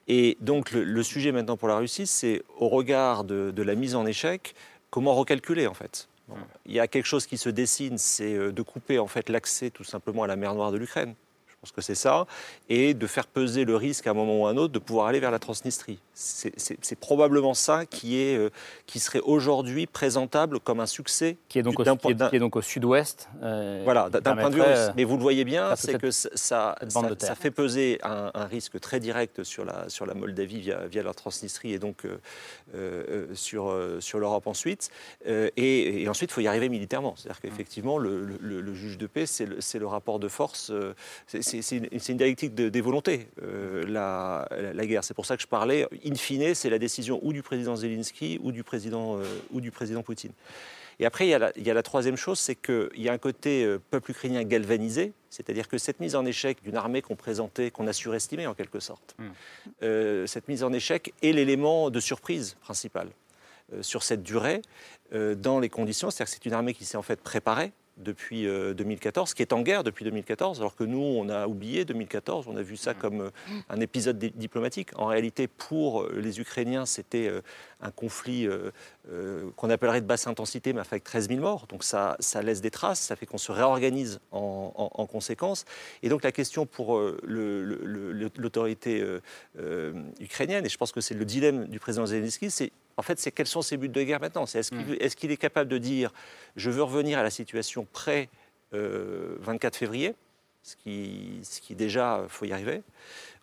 Et donc le, sujet maintenant pour la Russie, c'est au regard de, la mise en échec, comment recalculer en fait? Il y a quelque chose qui se dessine, c'est euh, de couper en fait l'accès tout simplement à la mer Noire de l'Ukraine. Je pense que c'est ça, et de faire peser le risque à un moment ou à un autre de pouvoir aller vers la Transnistrie. C'est probablement ça qui, est, euh, qui serait aujourd'hui présentable comme un succès. Qui est donc, au, qui est, donc au sud-ouest. Euh, voilà, d'un point de vue russe. Mais vous le voyez bien, c'est que ça, ça, ça, fait peser un, risque très direct sur la, sur la Moldavie via, via la Transnistrie et donc euh, sur, sur l'Europe ensuite. Et, ensuite, il faut y arriver militairement. C'est-à-dire qu'effectivement, le, le, juge de paix, c'est le, rapport de force. c'est une, dialectique des volontés, euh, la, guerre. C'est pour ça que je parlais, in fine, c'est la décision ou du président Zelensky ou du président, euh, ou du président Poutine. Et après, il y, a la, troisième chose, c'est qu'il y a un côté euh, peuple ukrainien galvanisé, c'est-à-dire que cette mise en échec d'une armée qu'on présentait, qu'on a surestimée en quelque sorte, hmm. cette mise en échec est l'élément de surprise principal sur cette durée, dans les conditions, c'est-à-dire que c'est une armée qui s'est en fait préparée, depuis 2014, euh, qui est en guerre depuis 2014, alors que nous, on a oublié 2014, on a vu ça comme euh, un épisode diplomatique. En réalité, pour euh, les Ukrainiens, c'était un conflit qu'on appellerait de basse intensité, mais avec 13 000 morts. Donc ça, ça laisse des traces, ça fait qu'on se réorganise en, conséquence. Et donc la question pour l'autorité ukrainienne, et je pense que c'est le dilemme du président Zelensky, c'est en fait, c'est quels sont ses buts de guerre maintenant? Est-ce qu'il est, est, capable de dire je veux revenir à la situation pré 24 euh, février, ce qui, ce qui déjà, faut y arriver,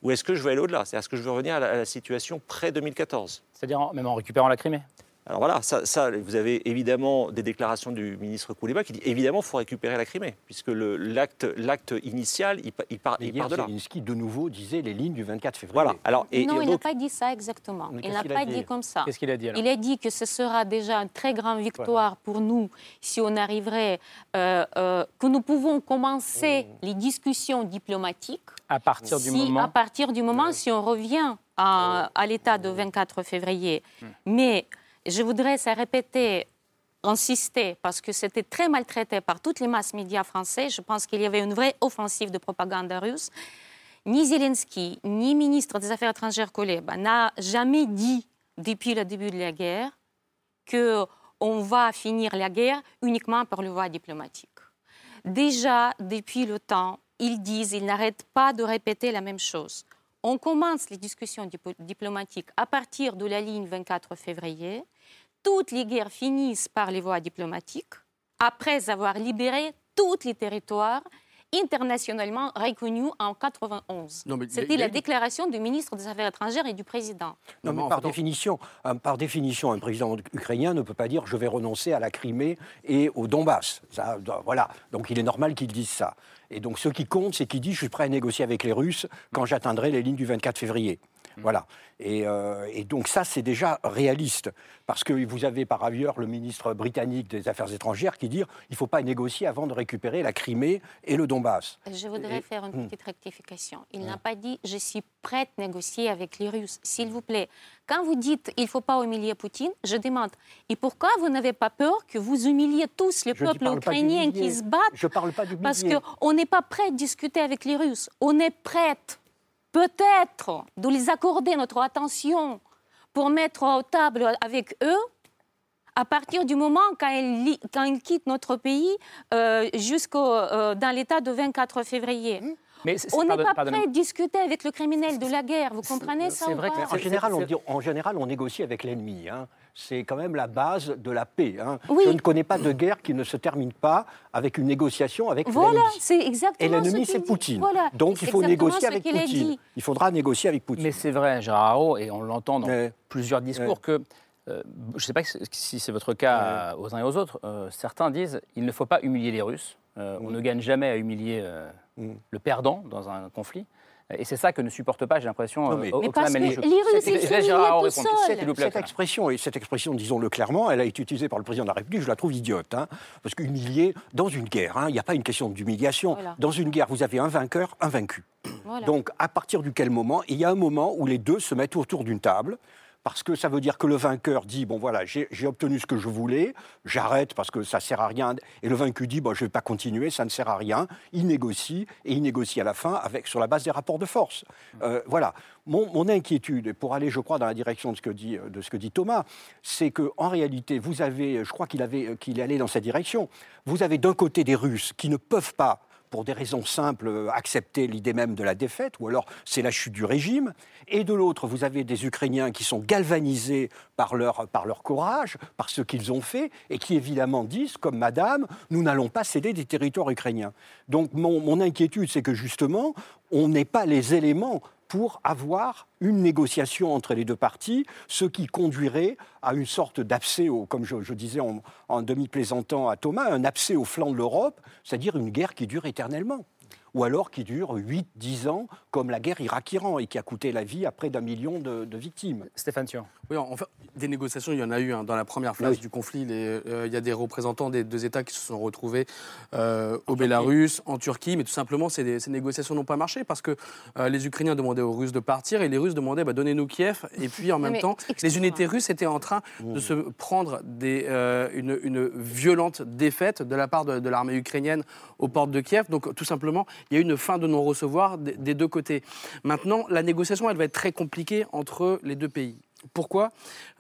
ou est-ce que je veux aller au-delà? C'est-à-dire, est-ce que je veux revenir à la, situation pré 2014 C'est-à-dire même en récupérant la Crimée? Alors voilà, ça, vous avez évidemment des déclarations du ministre Kouleba qui dit évidemment il faut récupérer la Crimée, puisque l'acte initial, il, il, part, il part de là. Zelensky, de nouveau, disait les lignes du 24 février. Voilà. Alors, et, non, il n'a pas dit ça exactement. il n'a pas dit, comme ça. Qu'est-ce qu'il a dit alors Il a dit que ce sera déjà une très grande victoire pour nous si on arriverait, euh, euh, que nous pouvons commencer oh. les discussions diplomatiques. À partir du moment. À partir du moment, si on revient à, à l'état de 24 février. Hmm. Mais je voudrais répéter, insister, parce que c'était très maltraité par toutes les masses médias français. Je pense qu'il y avait une vraie offensive de propagande russe. Ni Zelensky, ni ministre des Affaires étrangères Koleba n'a jamais dit, depuis le début de la guerre, qu'on va finir la guerre uniquement par le voie diplomatique. Déjà, depuis le temps, ils disent, ils n'arrêtent pas de répéter la même chose. On commence les discussions diplomatiques à partir de la ligne 24 février toutes les guerres finissent par les voies diplomatiques, après avoir libéré tous les territoires internationalement reconnus en 91. C'était la déclaration du ministre des Affaires étrangères et du président. Non, mais par, définition, un, par définition, un président ukrainien ne peut pas dire je vais renoncer à la Crimée et au Donbass. Ça, voilà. Donc il est normal qu'il dise ça. Et donc ce qui compte, c'est qu'il dit je suis prêt à négocier avec les Russes quand j'atteindrai les lignes du 24 février. Mm. Voilà. Euh, et, donc ça, c'est déjà réaliste. Parce que vous avez par ailleurs le ministre britannique des Affaires étrangères qui dit il ne faut pas négocier avant de récupérer la Crimée et le Donbass. Je voudrais faire une mm. petite rectification. Il n'a pas dit je suis prête à négocier avec les Russes. S'il vous plaît, quand vous dites il ne faut pas humilier Poutine, je demande et pourquoi vous n'avez pas peur que vous humiliez tous le peuple ukrainien qui se battent Je parle pas du Parce qu'on n'est pas prêt à discuter avec les Russes. On est prête peut-être de les accorder notre attention pour mettre aux table avec eux à partir du moment quand ils, quittent notre pays euh, jusqu'au euh, l'état de 24 février. Mmh. Mais on n'est pas prêt à discuter avec le criminel de la guerre, vous comprenez ça C'est vrai qu'en général, on, en général, on négocie avec l'ennemi. Hein. c'est quand même la base de la paix. Hein. Je ne connais pas de guerre qui ne se termine pas avec une négociation avec voilà, c'est exactement Et l'ennemi, c'est Poutine. Donc il faut négocier avec Poutine. Il faudra négocier avec Poutine. Mais c'est vrai, Gérard et on l'entend dans plusieurs discours, que euh, je ne sais pas si c'est votre cas aux uns et aux autres. Euh, certains disent il ne faut pas humilier les Russes. Euh, on ne gagne jamais à humilier mm. le perdant dans un conflit. Et c'est ça que ne supporte pas, j'ai l'impression, mais, mais parce que les Russes, ils sont cette, cette expression, et cette expression, disons-le clairement, elle a été utilisée par le président de la République, je la trouve idiote. Hein, parce qu'humilier, dans une guerre, hein, il n'y a pas une question d'humiliation. Dans une guerre, vous avez un vainqueur, un vaincu. Donc, à partir du quel moment, il y a un moment où les deux se mettent autour d'une table, parce que ça veut dire que le vainqueur dit bon voilà j'ai obtenu ce que je voulais, j'arrête parce que ça sert à rien, et le vaincu dit bon je vais pas continuer, ça ne sert à rien. Il négocie et il négocie à la fin avec sur la base des rapports de force. Euh, voilà. Mon, inquiétude, pour aller, je crois, dans la direction de ce que dit, de ce que dit Thomas, c'est que en réalité, vous avez, je crois qu'il avait, qu'il allait dans cette direction. Vous avez d'un côté des Russes qui ne peuvent pas pour des raisons simples, euh, accepter l'idée même de la défaite, ou alors c'est la chute du régime. Et de l'autre, vous avez des Ukrainiens qui sont galvanisés par leur, courage, par ce qu'ils ont fait, et qui évidemment disent, comme Madame, nous n'allons pas céder des territoires ukrainiens. Donc mon, mon inquiétude, c'est que justement, on n'ait pas les éléments pour avoir une négociation entre les deux parties, ce qui conduirait à une sorte d'abcès, comme je, disais en, demi-plaisantant à Thomas, un abcès au flanc de l'Europe, c'est-à-dire une guerre qui dure éternellement ou alors qui dure 8-10 ans, comme la guerre Irak-Iran, et qui a coûté la vie à près d'un million de, victimes. Stéphane Thion. Oui, en fait, des négociations, il y en a eu hein. dans la première phase du conflit. Euh, il y a des représentants des deux États qui se sont retrouvés euh, au Bélarus, en Turquie, mais tout simplement, ces, ces négociations n'ont pas marché parce que euh, les Ukrainiens demandaient aux Russes de partir et les Russes demandaient bah, donnez-nous Kiev. Et puis en même temps, les unités russes étaient en train de se prendre des, une, une, violente défaite de la part de, de l'armée ukrainienne aux portes de Kiev. Donc tout simplement, il y a eu une fin de non-recevoir des deux côtés. Maintenant, la négociation, elle va être très compliquée entre les deux pays. Pourquoi?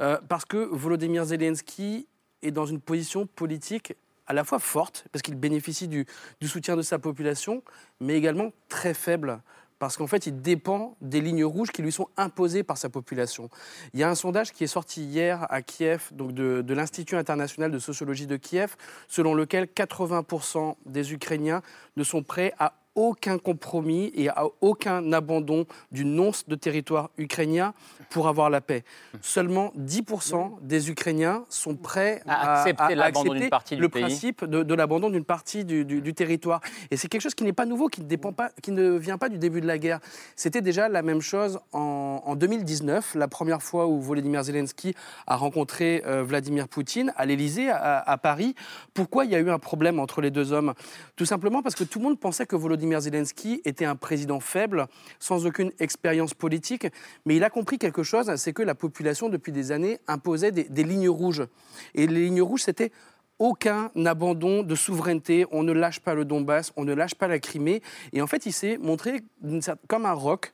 Euh, Parce que Volodymyr Zelensky est dans une position politique à la fois forte, parce qu'il bénéficie du, soutien de sa population, mais également très faible parce qu'en fait, il dépend des lignes rouges qui lui sont imposées par sa population. Il y a un sondage qui est sorti hier à Kiev, donc de l'Institut international de sociologie de Kiev, selon lequel 80% des Ukrainiens ne sont prêts à aucun compromis et à aucun abandon du nonce de territoire ukrainien pour avoir la paix. Seulement 10% des Ukrainiens sont prêts à, accepter, le principe de, l'abandon d'une partie du, territoire. Et c'est quelque chose qui n'est pas nouveau, qui ne, dépend pas, qui ne vient pas du début de la guerre. C'était déjà la même chose en, 2019, la première fois où Volodymyr Zelensky a rencontré euh, Vladimir Poutine à l'Élysée, à, à Paris. Pourquoi il y a eu un problème entre les deux hommes? Tout simplement parce que tout le monde pensait que Volodymyr Zelensky était un président faible, sans aucune expérience politique, mais il a compris quelque chose, c'est que la population, depuis des années, imposait des, lignes rouges. Et les lignes rouges, c'était aucun abandon de souveraineté, on ne lâche pas le Donbass, on ne lâche pas la Crimée. Et en fait, il s'est montré comme un roc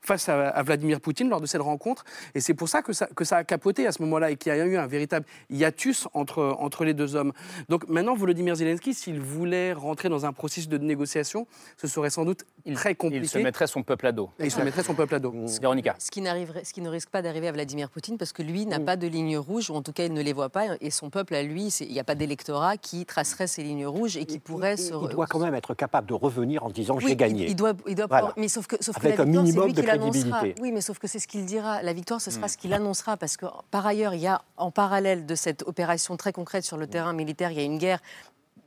face à, Vladimir Poutine lors de cette rencontre. Et c'est pour ça que, ça que ça a capoté à ce moment-là et qu'il y a eu un véritable hiatus entre, entre les deux hommes. Donc maintenant, Volodymyr Zelensky, s'il voulait rentrer dans un processus de négociation, ce serait sans doute très compliqué. Il se mettrait son peuple à dos. Et il se mettrait son peuple à dos. Véronica. Ce qui, ce qui ne risque pas d'arriver à Vladimir Poutine parce que lui n'a mm. pas de lignes rouges, ou en tout cas il ne les voit pas, et son peuple à lui, il n'y a pas d'électorat qui tracerait ces lignes rouges et qui pourrait il, se... Il doit quand même être capable de revenir en disant j'ai gagné. Il, doit, il doit mais sauf que, sauf Avec que un minimum de crédibilité. Oui, mais sauf que c'est ce qu'il dira. La victoire, ce sera mm. ce qu'il annoncera, parce que par ailleurs, il y a en parallèle de cette opération très concrète sur le mm. terrain militaire, il y a une guerre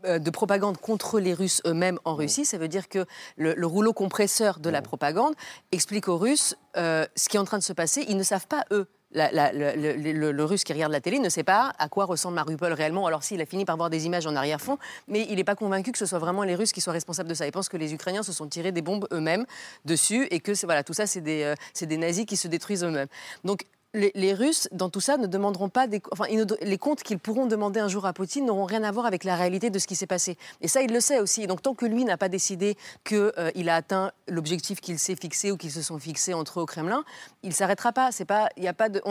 euh, de propagande contre les Russes eux-mêmes en mm. Russie. Ça veut dire que le, rouleau compresseur de la propagande explique aux Russes euh, ce qui est en train de se passer. Ils ne savent pas, eux, le, russe qui regarde la télé ne sait pas à quoi ressemble Mariupol réellement. Alors s'il a fini par voir des images en arrière-fond, mais il n'est pas convaincu que ce soit vraiment les Russes qui soient responsables de ça. Il pense que les Ukrainiens se sont tirés des bombes eux-mêmes dessus et que voilà, tout ça, c'est des, euh, des nazis qui se détruisent eux-mêmes. Donc les, Russes, dans tout ça, ne demanderont pas des, enfin, les comptes qu'ils pourront demander un jour à Poutine n'auront rien à voir avec la réalité de ce qui s'est passé. Et ça, il le sait aussi. donc, tant que lui n'a pas décidé qu'il euh, a atteint l'objectif qu'il s'est fixé ou qu'ils se sont fixés entre eux au Kremlin, il ne s'arrêtera pas. C'est pas, il a pas de,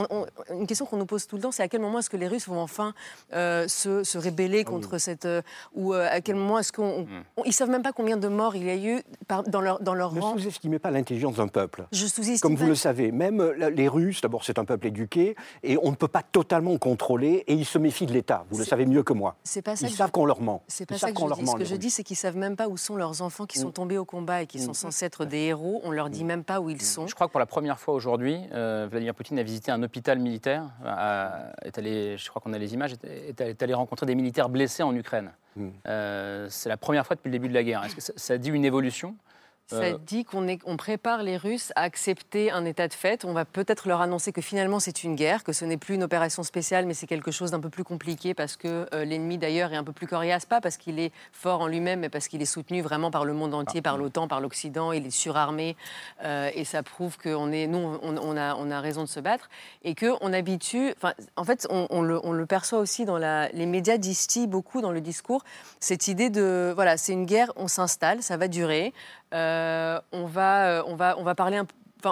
une question qu'on nous pose tout le temps, c'est à quel moment est-ce que les Russes vont enfin euh, se, se, rébeller ah contre cette, euh, ou à quel moment est-ce qu'on, hmm. ils savent même pas combien de morts il y a eu dans leur dans leur ne rang. Ne sous-estimez pas l'intelligence d'un peuple. Je sous-estime. Comme vous le savez, même les Russes, d'abord, c'est un peuple peuple éduqué, et on ne peut pas totalement contrôler, et ils se méfient de l'État. Vous le savez mieux que moi. Pas ça ils savent qu'on leur ment. C'est pas ça que je dis. Ce que je dis, c'est qu'ils savent même pas où sont leurs enfants qui sont mm. tombés au combat et qui sont mm. censés être des héros. On leur dit mm. même pas où ils sont. Je crois que pour la première fois aujourd'hui, euh, Vladimir Poutine a visité un hôpital militaire. est allé, je crois qu'on a les images, est, est allé rencontrer des militaires blessés en Ukraine. Euh, c'est la première fois depuis le début de la guerre. Est-ce que ça dit une évolution ça euh, dit qu'on on prépare les Russes à accepter un état de fait. On va peut-être leur annoncer que finalement c'est une guerre, que ce n'est plus une opération spéciale, mais c'est quelque chose d'un peu plus compliqué parce que euh, l'ennemi d'ailleurs est un peu plus coriace, pas parce qu'il est fort en lui-même, mais parce qu'il est soutenu vraiment par le monde entier, par l'OTAN, par l'Occident. Il est surarmé euh, et ça prouve que est, nous, on, a, on, a, raison de se battre et que on habitue. En fait, on, le, on, le, perçoit aussi dans la, les médias distillent beaucoup dans le discours cette idée de voilà, c'est une guerre, on s'installe, ça va durer. Euh, on, va, euh, on, va, on va parler un peu.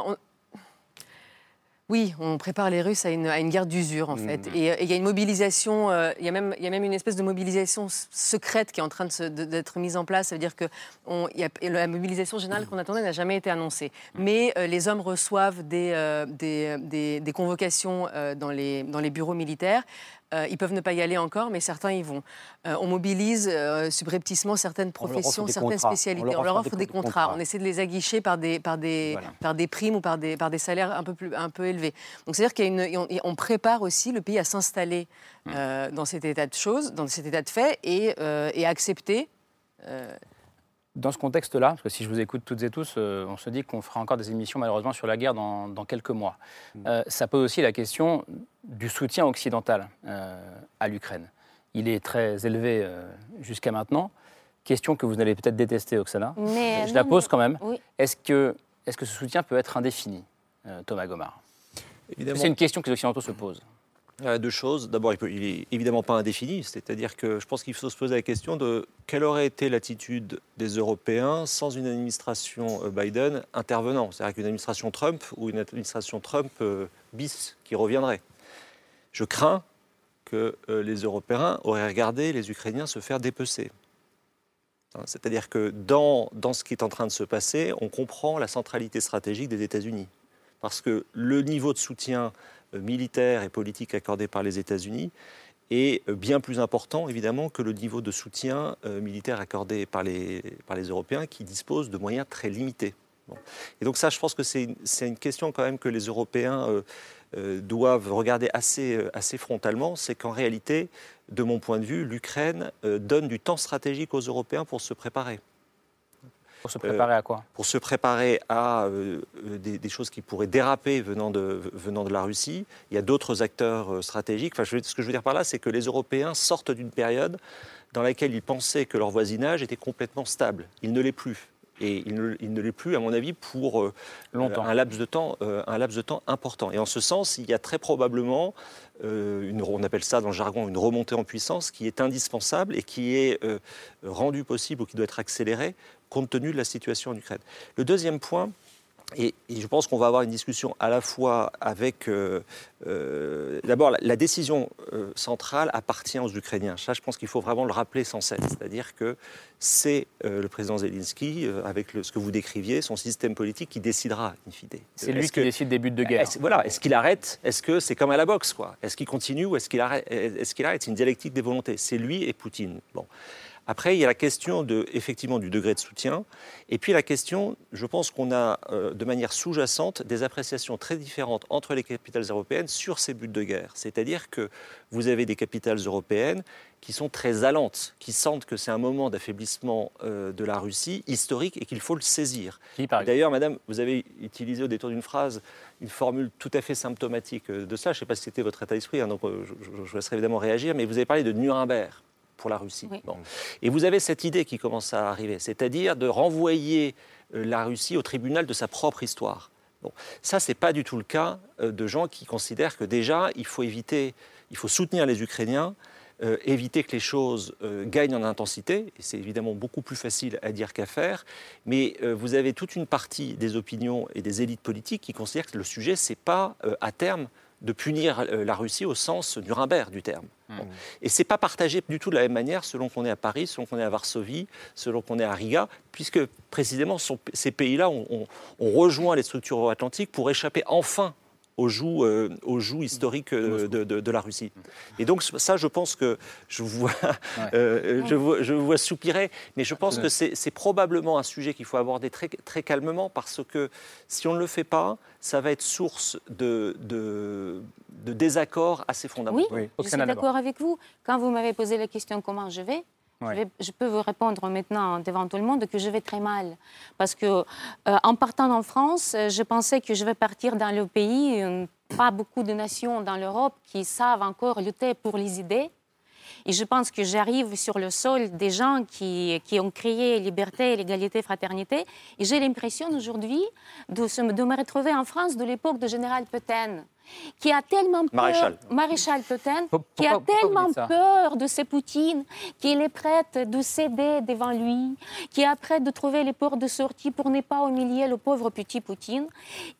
Oui, on prépare les Russes à une, à une guerre d'usure, en fait. Mmh. Et il y a une mobilisation, euh, il y, a même, y a même une espèce de mobilisation secrète qui est en train d'être mise en place. Ça veut dire que on, y a, la mobilisation générale qu'on attendait n'a jamais été annoncée. Mmh. Mais les hommes reçoivent des, des, des, des convocations dans, les, dans les bureaux militaires. Euh, ils peuvent ne pas y aller encore, mais certains y vont. Euh, on mobilise euh, subrepticement certaines professions, certaines spécialités. On leur, offre, des, contrats. On essaie de les aguicher par des, par des, par des primes ou par des, par des salaires un peu, plus, un peu élevés. Donc c'est-à-dire qu'on on prépare aussi le pays à s'installer mmh. dans cet état de choses, dans cet état de fait, et, et à accepter dans ce contexte-là, parce que si je vous écoute toutes et tous, euh, on se dit qu'on fera encore des émissions malheureusement sur la guerre dans, quelques mois. Mm. Euh, ça pose aussi la question du soutien occidental euh, à l'Ukraine. Il est très élevé jusqu'à maintenant. Question que vous allez peut-être détester, Oksana. Mais je la pose quand même. Est-ce que, est que ce soutien peut être indéfini, Thomas Gomard C'est une question que les Occidentaux se posent. Deux choses. D'abord, il n'est évidemment pas indéfini, c'est-à-dire que je pense qu'il faut se poser la question de quelle aurait été l'attitude des Européens sans une administration euh, Biden intervenant, c'est-à-dire qu'une administration Trump ou une administration Trump euh, bis qui reviendrait. Je crains que euh, les Européens auraient regardé les Ukrainiens se faire dépecer. Hein, c'est-à-dire que dans, ce qui est en train de se passer, on comprend la centralité stratégique des États-Unis. Parce que le niveau de soutien euh, militaire et politique accordé par les États-Unis est euh, bien plus important, évidemment, que le niveau de soutien militaire accordé par les, par les Européens qui disposent de moyens très limités. Et donc ça, je pense que c'est une, question quand même que les Européens doivent regarder assez, assez frontalement, c'est qu'en réalité, de mon point de vue, l'Ukraine donne du temps stratégique aux Européens pour se préparer. Pour se préparer à quoi? euh, Pour se préparer à euh, euh, des, choses qui pourraient déraper venant de, venant de la Russie. Il y a d'autres acteurs stratégiques. Enfin, ce que je veux dire par là, c'est que les Européens sortent d'une période dans laquelle ils pensaient que leur voisinage était complètement stable. Il ne l'est plus. Et il ne, l'est plus, à mon avis, pour Longtemps. un, laps de temps, un laps de temps important. Et en ce sens, il y a très probablement, une, on appelle ça dans le jargon une remontée en puissance, qui est indispensable et qui est rendue possible ou qui doit être accélérée compte tenu de la situation en Ukraine. Le deuxième point, et, je pense qu'on va avoir une discussion à la fois avec. Euh, euh, d'abord, la, décision euh, centrale appartient aux Ukrainiens. Ça, je pense qu'il faut vraiment le rappeler sans cesse. C'est-à-dire que c'est le président Zelensky, avec ce que vous décriviez, son système politique, qui décidera, in fine. C'est lui qui décide des buts de guerre. Est voilà. Est-ce qu'il arrête Est-ce que c'est comme à la boxe, quoi? Est-ce qu'il continue ou est-ce qu'il arrête Est-ce qu'il arrête? C'est une dialectique des volontés. C'est lui et Poutine. Bon. Après, il y a la question de, effectivement du degré de soutien, et puis la question, je pense qu'on a euh, de manière sous-jacente des appréciations très différentes entre les capitales européennes sur ces buts de guerre. C'est-à-dire que vous avez des capitales européennes qui sont très allantes, qui sentent que c'est un moment d'affaiblissement euh, de la Russie historique et qu'il faut le saisir. D'ailleurs, Madame, vous avez utilisé au détour d'une phrase une formule tout à fait symptomatique euh, de ça. Je ne sais pas si c'était votre état d'esprit, hein, donc je, je, je laisserai évidemment réagir, mais vous avez parlé de Nuremberg pour la Russie. Et vous avez cette idée qui commence à arriver, c'est-à-dire de renvoyer euh, la Russie au tribunal de sa propre histoire. Bon. Ça, ce n'est pas du tout le cas euh, de gens qui considèrent que déjà, il faut éviter, il faut soutenir les Ukrainiens, euh, éviter que les choses gagnent en intensité, et c'est évidemment beaucoup plus facile à dire qu'à faire, mais vous avez toute une partie des opinions et des élites politiques qui considèrent que le sujet, ce n'est pas à terme de punir euh, la Russie au sens Nuremberg du terme. Hmm. Et ce n'est pas partagé du tout de la même manière selon qu'on est à Paris, selon qu'on est à Varsovie, selon qu'on est à Riga, puisque précisément ces pays-là ont, rejoint les structures atlantiques pour échapper enfin aux joues, aux joues historiques de, la Russie. Et donc ça, je pense que je vois, je vois, je vois soupirer, mais je pense que c'est probablement un sujet qu'il faut aborder très, très calmement parce que si on ne le fait pas, ça va être source de, de, de désaccords assez fondamentaux. Oui, je suis d'accord avec vous. Quand vous m'avez posé la question comment je vais, je, peux vous répondre maintenant devant tout le monde que je vais très mal. Parce que euh, en partant en France, je pensais que je vais partir dans le pays, euh, pas beaucoup de nations dans l'Europe qui savent encore lutter pour les idées. Et je pense que j'arrive sur le sol des gens qui, qui ont créé liberté, l'égalité, fraternité. Et j'ai l'impression aujourd'hui de, de, me retrouver en France de l'époque de Général Petain qui a tellement peur, Maréchal, Maréchal Petain, qui a tellement peur de ces Poutine, qu'il est prêt de céder devant lui, qui est prêt de trouver les portes de sortie pour ne pas humilier le pauvre petit Poutine.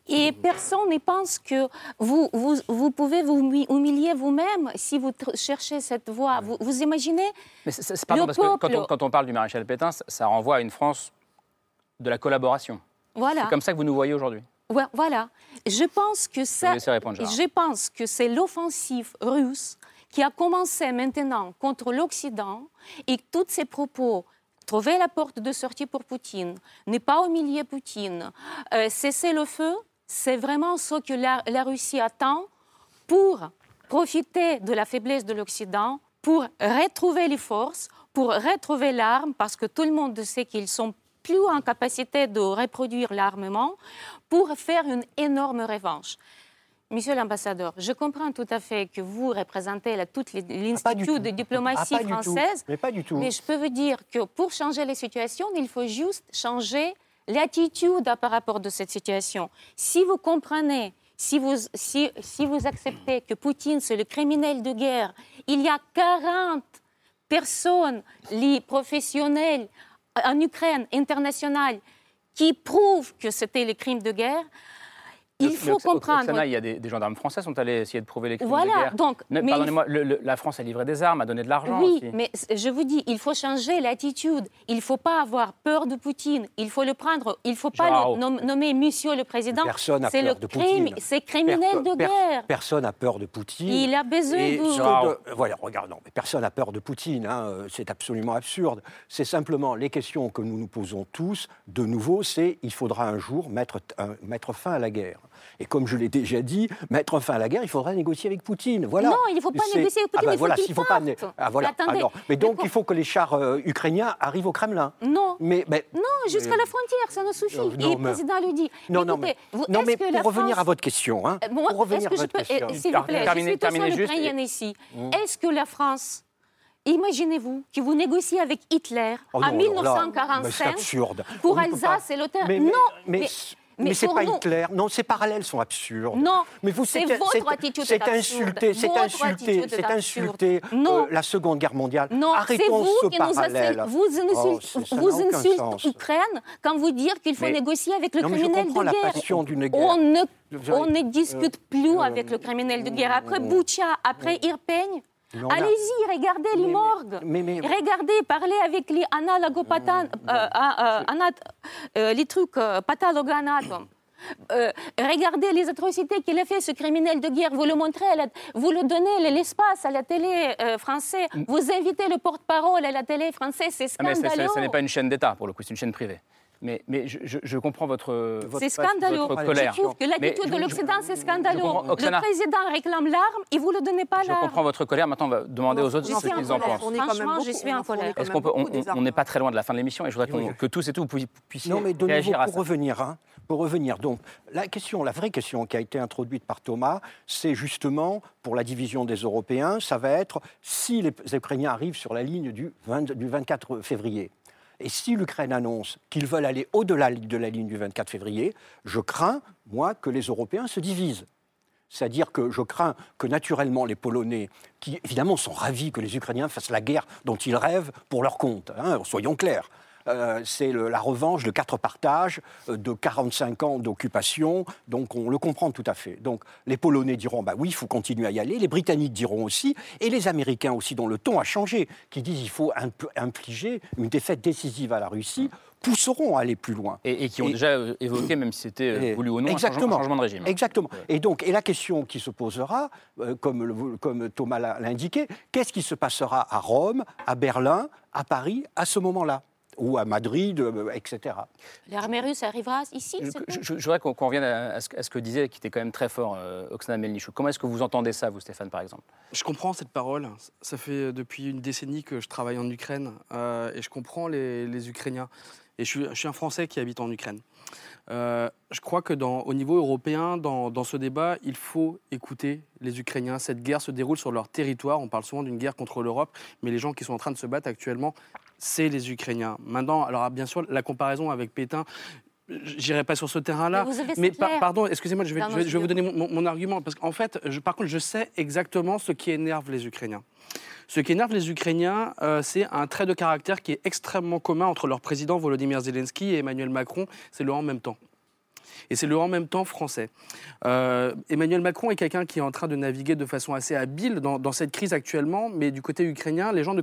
Et personne ne pense que vous, vous, vous pouvez vous humilier vous-même si vous cherchez cette voie. Vous, vous imaginez Mais c'est pas parce que quand on, quand on, parle du Maréchal Pétain, ça renvoie à une France de la collaboration. Voilà. C'est comme ça que vous nous voyez aujourd'hui. Voilà. Je pense que ça, je pense que c'est l'offensive russe qui a commencé maintenant contre l'Occident et tous ces propos trouver la porte de sortie pour Poutine, ne pas humilier Poutine, euh, cesser le feu, c'est vraiment ce que la, la, Russie attend pour profiter de la faiblesse de l'Occident, pour retrouver les forces, pour retrouver l'arme, parce que tout le monde sait qu'ils sont plus en capacité de reproduire l'armement pour faire une énorme revanche. Monsieur l'ambassadeur, je comprends tout à fait que vous représentez là, toute l'institut de diplomatie ah, française. Mais pas du tout. Mais je peux vous dire que pour changer les situations, il faut juste changer l'attitude par rapport à cette situation. Si vous comprenez, si vous, si, si vous acceptez que Poutine, c'est le criminel de guerre, il y a 40 personnes, les professionnels, en Ukraine internationale qui prouve que c'était les crimes de guerre, il faut comprendre. il y a des, gendarmes français qui sont allés essayer de prouver les crimes voilà, de guerre. Donc, Pardonnez-moi, la France a livré des armes, a donné de l'argent. Oui, mais je vous dis, il faut changer l'attitude. Il ne faut pas avoir peur de Poutine. Il faut le prendre. Il ne faut pas le nommer Monsieur le Président. Personne n'a peur le de crime, C'est criminel de guerre. personne n'a peur de Poutine. Il a besoin de... Voilà, regarde, non, mais personne n'a peur de Poutine. Hein. C'est absolument absurde. C'est simplement les questions que nous nous posons tous. De nouveau, c'est il faudra un jour mettre, mettre fin à la guerre. Et comme je l'ai déjà dit, mettre fin à la guerre, il faudra négocier avec Poutine. Voilà. Non, il ne faut pas négocier avec Poutine, ah ben il faut voilà, faut pas ah, voilà. Mais donc, il faut que les chars euh, ukrainiens arrivent au Kremlin. Non. Mais, mais non, jusqu'à la frontière, ça ne suffit. Euh, Et le président le dit. Non, non, mais, non, mais pour revenir à votre question, hein, euh, pour revenir à votre question. S'il vous plaît, je suis juste. ici. Mmh. Est-ce que la France Imaginez-vous que vous négociez avec Hitler oh en 1945 pour Alsace et l'OTAN. Non, mais, mais, c'est pas Hitler. Non, ces parallèles sont absurdes. Non, mais vous c'est votre attitude C'est insulté, c'est insulté, c'est insulté euh, la Seconde Guerre mondiale. Non, Arrêtons vous ce qui parallèle. Nous vous insultez, vous insultez l'Ukraine quand vous dites qu'il faut négocier avec le criminel de guerre. La passion guerre. On ne, on ne discute euh, plus euh, avec le criminel de guerre. Après Boucha, après Irpeigne, Allez-y, regardez les morgues. Regardez, parlez avec les analogopatan, euh, euh, euh, les trucs pathologanatomes. regardez les atrocités qu'il a fait, ce criminel de guerre. Vous le montrez, vous le donnez l'espace à la télé française. Mm. Vous invitez le porte-parole à la télé française. C'est ah, scandaleux. ce n'est pas une chaîne d'État, pour le coup, c'est une chaîne privée. Mais, mais je, je, comprends votre, c'est scandaleux. colère. Je trouve que l'attitude de l'Occident, c'est scandaleux. Le président réclame l'arme et vous ne le donnez pas l'arme. Je comprends votre colère. Maintenant, on va demander aux autres ce qu'ils en pensent. Franchement, je suis en colère. Est-ce qu'on on n'est pas très loin de la fin de l'émission et je voudrais que tous et tout vous puissiez non, mais de réagir nouveau, à pour Revenir, hein, pour revenir, donc, la question, la vraie question qui a été introduite par Thomas, c'est justement, pour la division des Européens, ça va être si les Ukrainiens arrivent sur la ligne du, 20, du 24 février et si l'Ukraine annonce qu'ils veulent aller au-delà de la ligne du 24 février, je crains, moi, que les Européens se divisent. C'est-à-dire que je crains que naturellement les Polonais, qui évidemment sont ravis que les Ukrainiens fassent la guerre dont ils rêvent pour leur compte, hein, soyons clairs, euh, c'est la revanche de quatre partages, euh, de 45 ans d'occupation. Donc on le comprend tout à fait. Donc les Polonais diront bah oui, il faut continuer à y aller. Les Britanniques diront aussi, et les Américains aussi, dont le ton a changé, qui disent il faut infliger une défaite décisive à la Russie pousseront à aller plus loin. Et, qui ont déjà euh, évoqué, même si c'était voulu ou non, exactement, un changement de régime. Exactement. Et donc, et la question qui se posera, comme, comme Thomas l'a indiqué, qu'est-ce qui se passera à Rome, à Berlin, à Paris à ce moment-là? Ou à Madrid, euh, etc. L'armée russe arrivera ici Je, voudrais qu'on revienne à, ce, que disait, qui était quand même très fort, euh, Oksana Melnichou. Comment est-ce que vous entendez ça, vous, Stéphane, par exemple? Je comprends cette parole. Ça fait euh, depuis une décennie que je travaille en Ukraine et je comprends les, Ukrainiens. Et je suis, un Français qui habite en Ukraine. je crois que dans, au niveau européen, dans, dans, ce débat, il faut écouter les Ukrainiens. Cette guerre se déroule sur leur territoire. On parle souvent d'une guerre contre l'Europe, mais les gens qui sont en train de se battre actuellement, c'est les Ukrainiens. Maintenant, alors bien sûr, la comparaison avec Pétain, J'irai pas sur ce terrain-là. Mais, pardon, excusez-moi, je vais, je vais, vous donner mon, argument. Parce qu'en fait, je, par contre, je sais exactement ce qui énerve les Ukrainiens. Ce qui énerve les Ukrainiens, euh, c'est un trait de caractère qui est extrêmement commun entre leur président Volodymyr Zelensky et Emmanuel Macron. C'est le en même temps et c'est le en même temps français. Euh, Emmanuel Macron est quelqu'un qui est en train de naviguer de façon assez habile dans, cette crise actuellement, mais du côté ukrainien, les gens ne,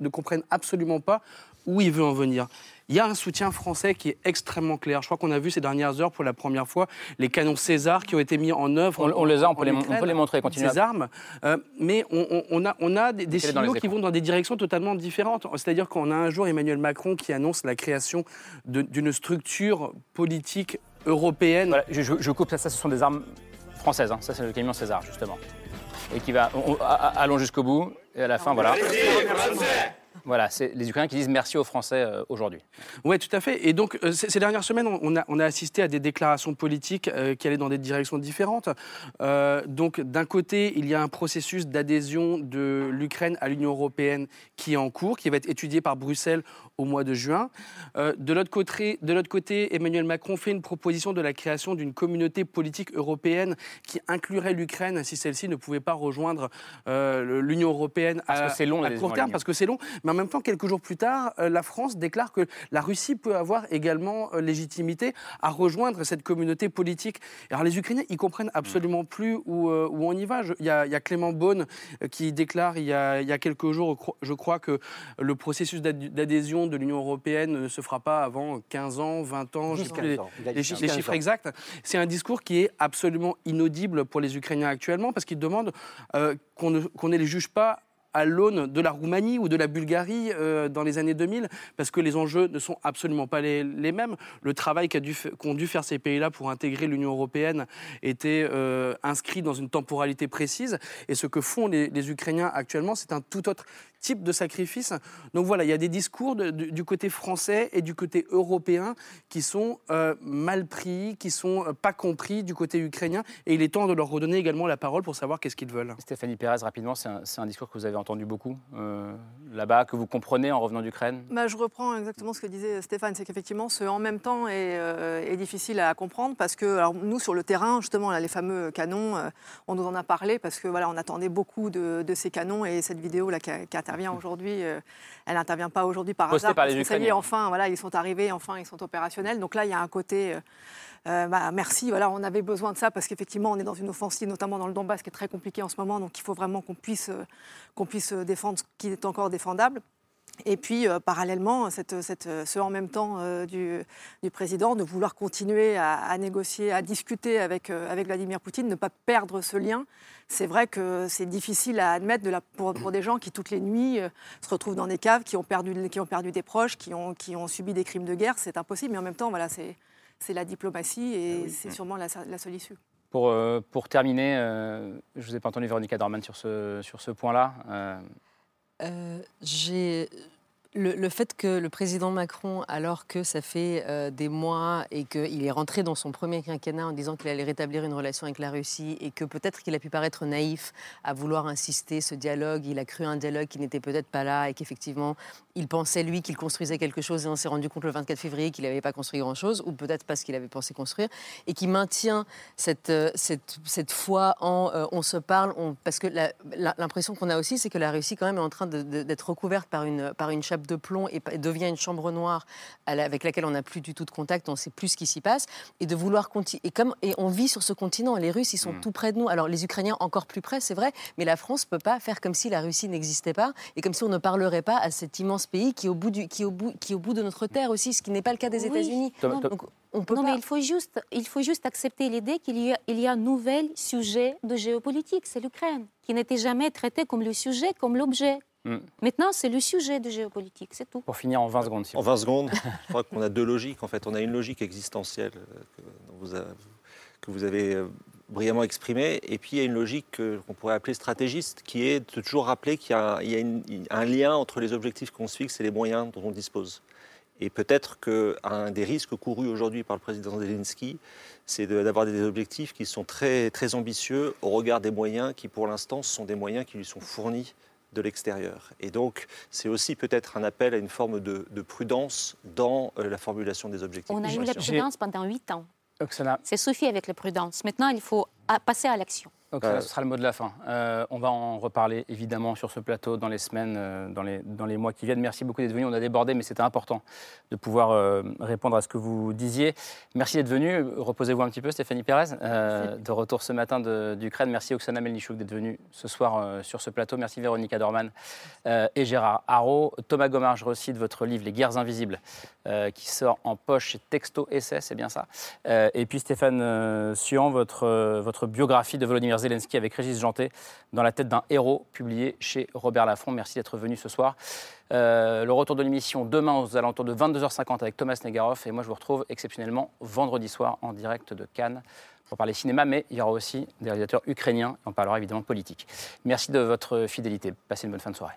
ne, comprennent absolument pas où il veut en venir. Il y a un soutien français qui est extrêmement clair. Je crois qu'on a vu ces dernières heures pour la première fois les canons César qui ont été mis en œuvre. On, les a, on peut, les, on peut, les, montrer, continuer. Ces armes. Euh, mais on, a, on a des, signaux qui vont dans des directions totalement différentes. C'est-à-dire qu'on a un jour Emmanuel Macron qui annonce la création d'une structure politique européenne. je, coupe ça, ça, ce sont des armes françaises. Hein. Ça, c'est le camion César, justement. Et qui va. allons jusqu'au bout. Et à la fin, voilà. Voilà, c'est les Ukrainiens qui disent merci aux Français euh, aujourd'hui. Oui, tout à fait. Et donc, euh, ces dernières semaines, on a, on a, assisté à des déclarations politiques euh, qui allaient dans des directions différentes. donc, d'un côté, il y a un processus d'adhésion de l'Ukraine à l'Union européenne qui est en cours, qui va être étudié par Bruxelles au mois de juin. de l'autre côté, côté, Emmanuel Macron fait une proposition de la création d'une communauté politique européenne qui inclurait l'Ukraine si celle-ci ne pouvait pas rejoindre l'Union européenne à, parce que long, à court terme, parce que c'est long. Mais en même temps, quelques jours plus tard, euh, la France déclare que la Russie peut avoir également euh, légitimité à rejoindre cette communauté politique. Alors les Ukrainiens, ils comprennent absolument plus où, euh, où on y va. Il y, a, Clément Beaune qui déclare il y, a, il y, a, quelques jours, je crois, que le processus d'adhésion de l'Union européenne ne se fera pas avant 15 ans, 20 ans, je les, les, chiffres exacts. C'est un discours qui est absolument inaudible pour les Ukrainiens actuellement parce qu'ils demandent qu'on ne, ne les juge pas à l'aune de la Roumanie ou de la Bulgarie euh, dans les années 2000, parce que les enjeux ne sont absolument pas les, mêmes. Le travail qu'ont dû, dû, faire ces pays-là pour intégrer l'Union européenne était euh, inscrit dans une temporalité précise, et ce que font les, les Ukrainiens actuellement, c'est un tout autre type de sacrifice. Donc voilà, il y a des discours du, côté français et du côté européen qui sont euh, mal pris, qui sont euh, pas compris du côté ukrainien, et il est temps de leur redonner également la parole pour savoir qu'est-ce qu'ils veulent. Stéphanie Pérez, rapidement, c'est un, discours que vous avez entendu beaucoup euh, là-bas, que vous comprenez en revenant d'Ukraine? Bah, Je reprends exactement ce que disait Stéphane, c'est qu'effectivement, ce en même temps est, est, difficile à comprendre parce que alors, nous, sur le terrain, justement, là, les fameux canons, on nous en a parlé parce que voilà, on attendait beaucoup de, ces canons et cette vidéo là qui intervient aujourd'hui. Euh, elle n'intervient pas aujourd'hui par hasard. Par parce que enfin, voilà, ils sont arrivés, enfin, ils sont opérationnels. Donc là, il y a un côté. Euh, euh, bah, merci, voilà, on avait besoin de ça parce qu'effectivement, on est dans une offensive, notamment dans le Donbass, qui est très compliquée en ce moment. Donc il faut vraiment qu'on puisse, qu'on puisse défendre ce qui est encore défendable. Et puis, parallèlement, ce en même temps du, président, de vouloir continuer à, négocier, à discuter avec, Vladimir Poutine, ne pas perdre ce lien c'est vrai que c'est difficile à admettre la, pour, des gens qui, toutes les nuits, euh, se retrouvent dans des caves, qui ont perdu, qui ont perdu des proches, qui ont, qui ont subi des crimes de guerre. C'est impossible, mais en même temps, voilà, c'est la diplomatie et ah c'est sûrement la, seule issue. Pour, euh, pour terminer, euh, je ne vous ai pas entendu, Véronica Dorman, sur ce, sur ce point-là. J'ai le, fait que le président Macron, alors que ça fait euh, des mois et qu'il est rentré dans son premier quinquennat en disant qu'il allait rétablir une relation avec la Russie et que peut-être qu'il a pu paraître naïf à vouloir insister ce dialogue, il a cru un dialogue qui n'était peut-être pas là et qu'effectivement il pensait lui qu'il construisait quelque chose et on s'est rendu compte le 24 février qu'il n'avait pas construit grand-chose ou peut-être parce qu'il avait pensé construire et qui maintient cette, euh, cette, cette foi en euh, on se parle, parce que l'impression qu'on a aussi c'est que la Russie quand même est en train d'être recouverte par une, par une chape chape de plomb et, devient une chambre noire avec laquelle on n'a plus du tout de contact, on ne sait plus ce qui s'y passe, et de vouloir continuer. Et comme et on vit sur ce continent, les Russes, ils sont mm. tout près de nous. Alors les Ukrainiens encore plus près, c'est vrai, mais la France ne peut pas faire comme si la Russie n'existait pas et comme si on ne parlerait pas à cet immense pays qui est au bout, du, qui au bout, qui au bout de notre terre aussi, ce qui n'est pas le cas des États-Unis. On peut non, mais il faut juste, il faut juste accepter l'idée qu'il y, a, il y a un nouvel sujet de géopolitique, c'est l'Ukraine, qui n'était jamais traité comme le sujet, comme l'objet. Hmm. Maintenant, c'est le sujet de géopolitique, c'est tout. Pour finir en 20 secondes. en 20 secondes, je crois qu'on a deux logiques. En fait, on a une logique existentielle euh, que vous, que vous avez euh, brillamment exprimée, et puis il y a une logique qu'on pourrait appeler stratégiste, qui est de toujours rappeler qu'il y a, un lien entre les objectifs qu'on se fixe et les moyens dont on dispose. Et peut-être qu'un des risques courus aujourd'hui par le président Zelensky, c'est d'avoir des objectifs qui sont très, très ambitieux au regard des moyens qui, pour l'instant, sont des moyens qui lui sont fournis de l'extérieur. Et donc, c'est aussi peut-être un appel à une forme de, prudence dans euh, la formulation des objectifs. On a eu la prudence pendant huit ans. C'est suffit avec la prudence. Maintenant, il faut passer à l'action. Ok, ce sera le mot de la fin. Euh, on va en reparler évidemment sur ce plateau dans les semaines, euh, dans, les, dans les mois qui viennent. Merci beaucoup d'être venu. On a débordé, mais c'était important de pouvoir euh, répondre à ce que vous disiez. Merci d'être venu. Reposez-vous un petit peu, Stéphanie Pérez, de retour ce matin d'Ukraine. Merci Oksana Melnichouk d'être venu ce soir sur ce plateau. Merci Véronique Adorman et Gérard Haro. Thomas Gomard, je recite votre livre Les guerres invisibles, qui sort en poche chez Texto SS, c'est bien ça. et puis Stéphane Suan, votre, votre biographie de Volodymyr Zelensky avec Régis Janté dans la tête d'un héros, publié chez Robert Laffont. Merci d'être venu ce soir. Euh, le retour de l'émission demain aux alentours de 22h50 avec Thomas Negaroff. Et moi, je vous retrouve exceptionnellement vendredi soir en direct de Cannes pour parler cinéma, mais il y aura aussi des réalisateurs ukrainiens. on parlera évidemment politique. Merci de votre fidélité. Passez une bonne fin de soirée.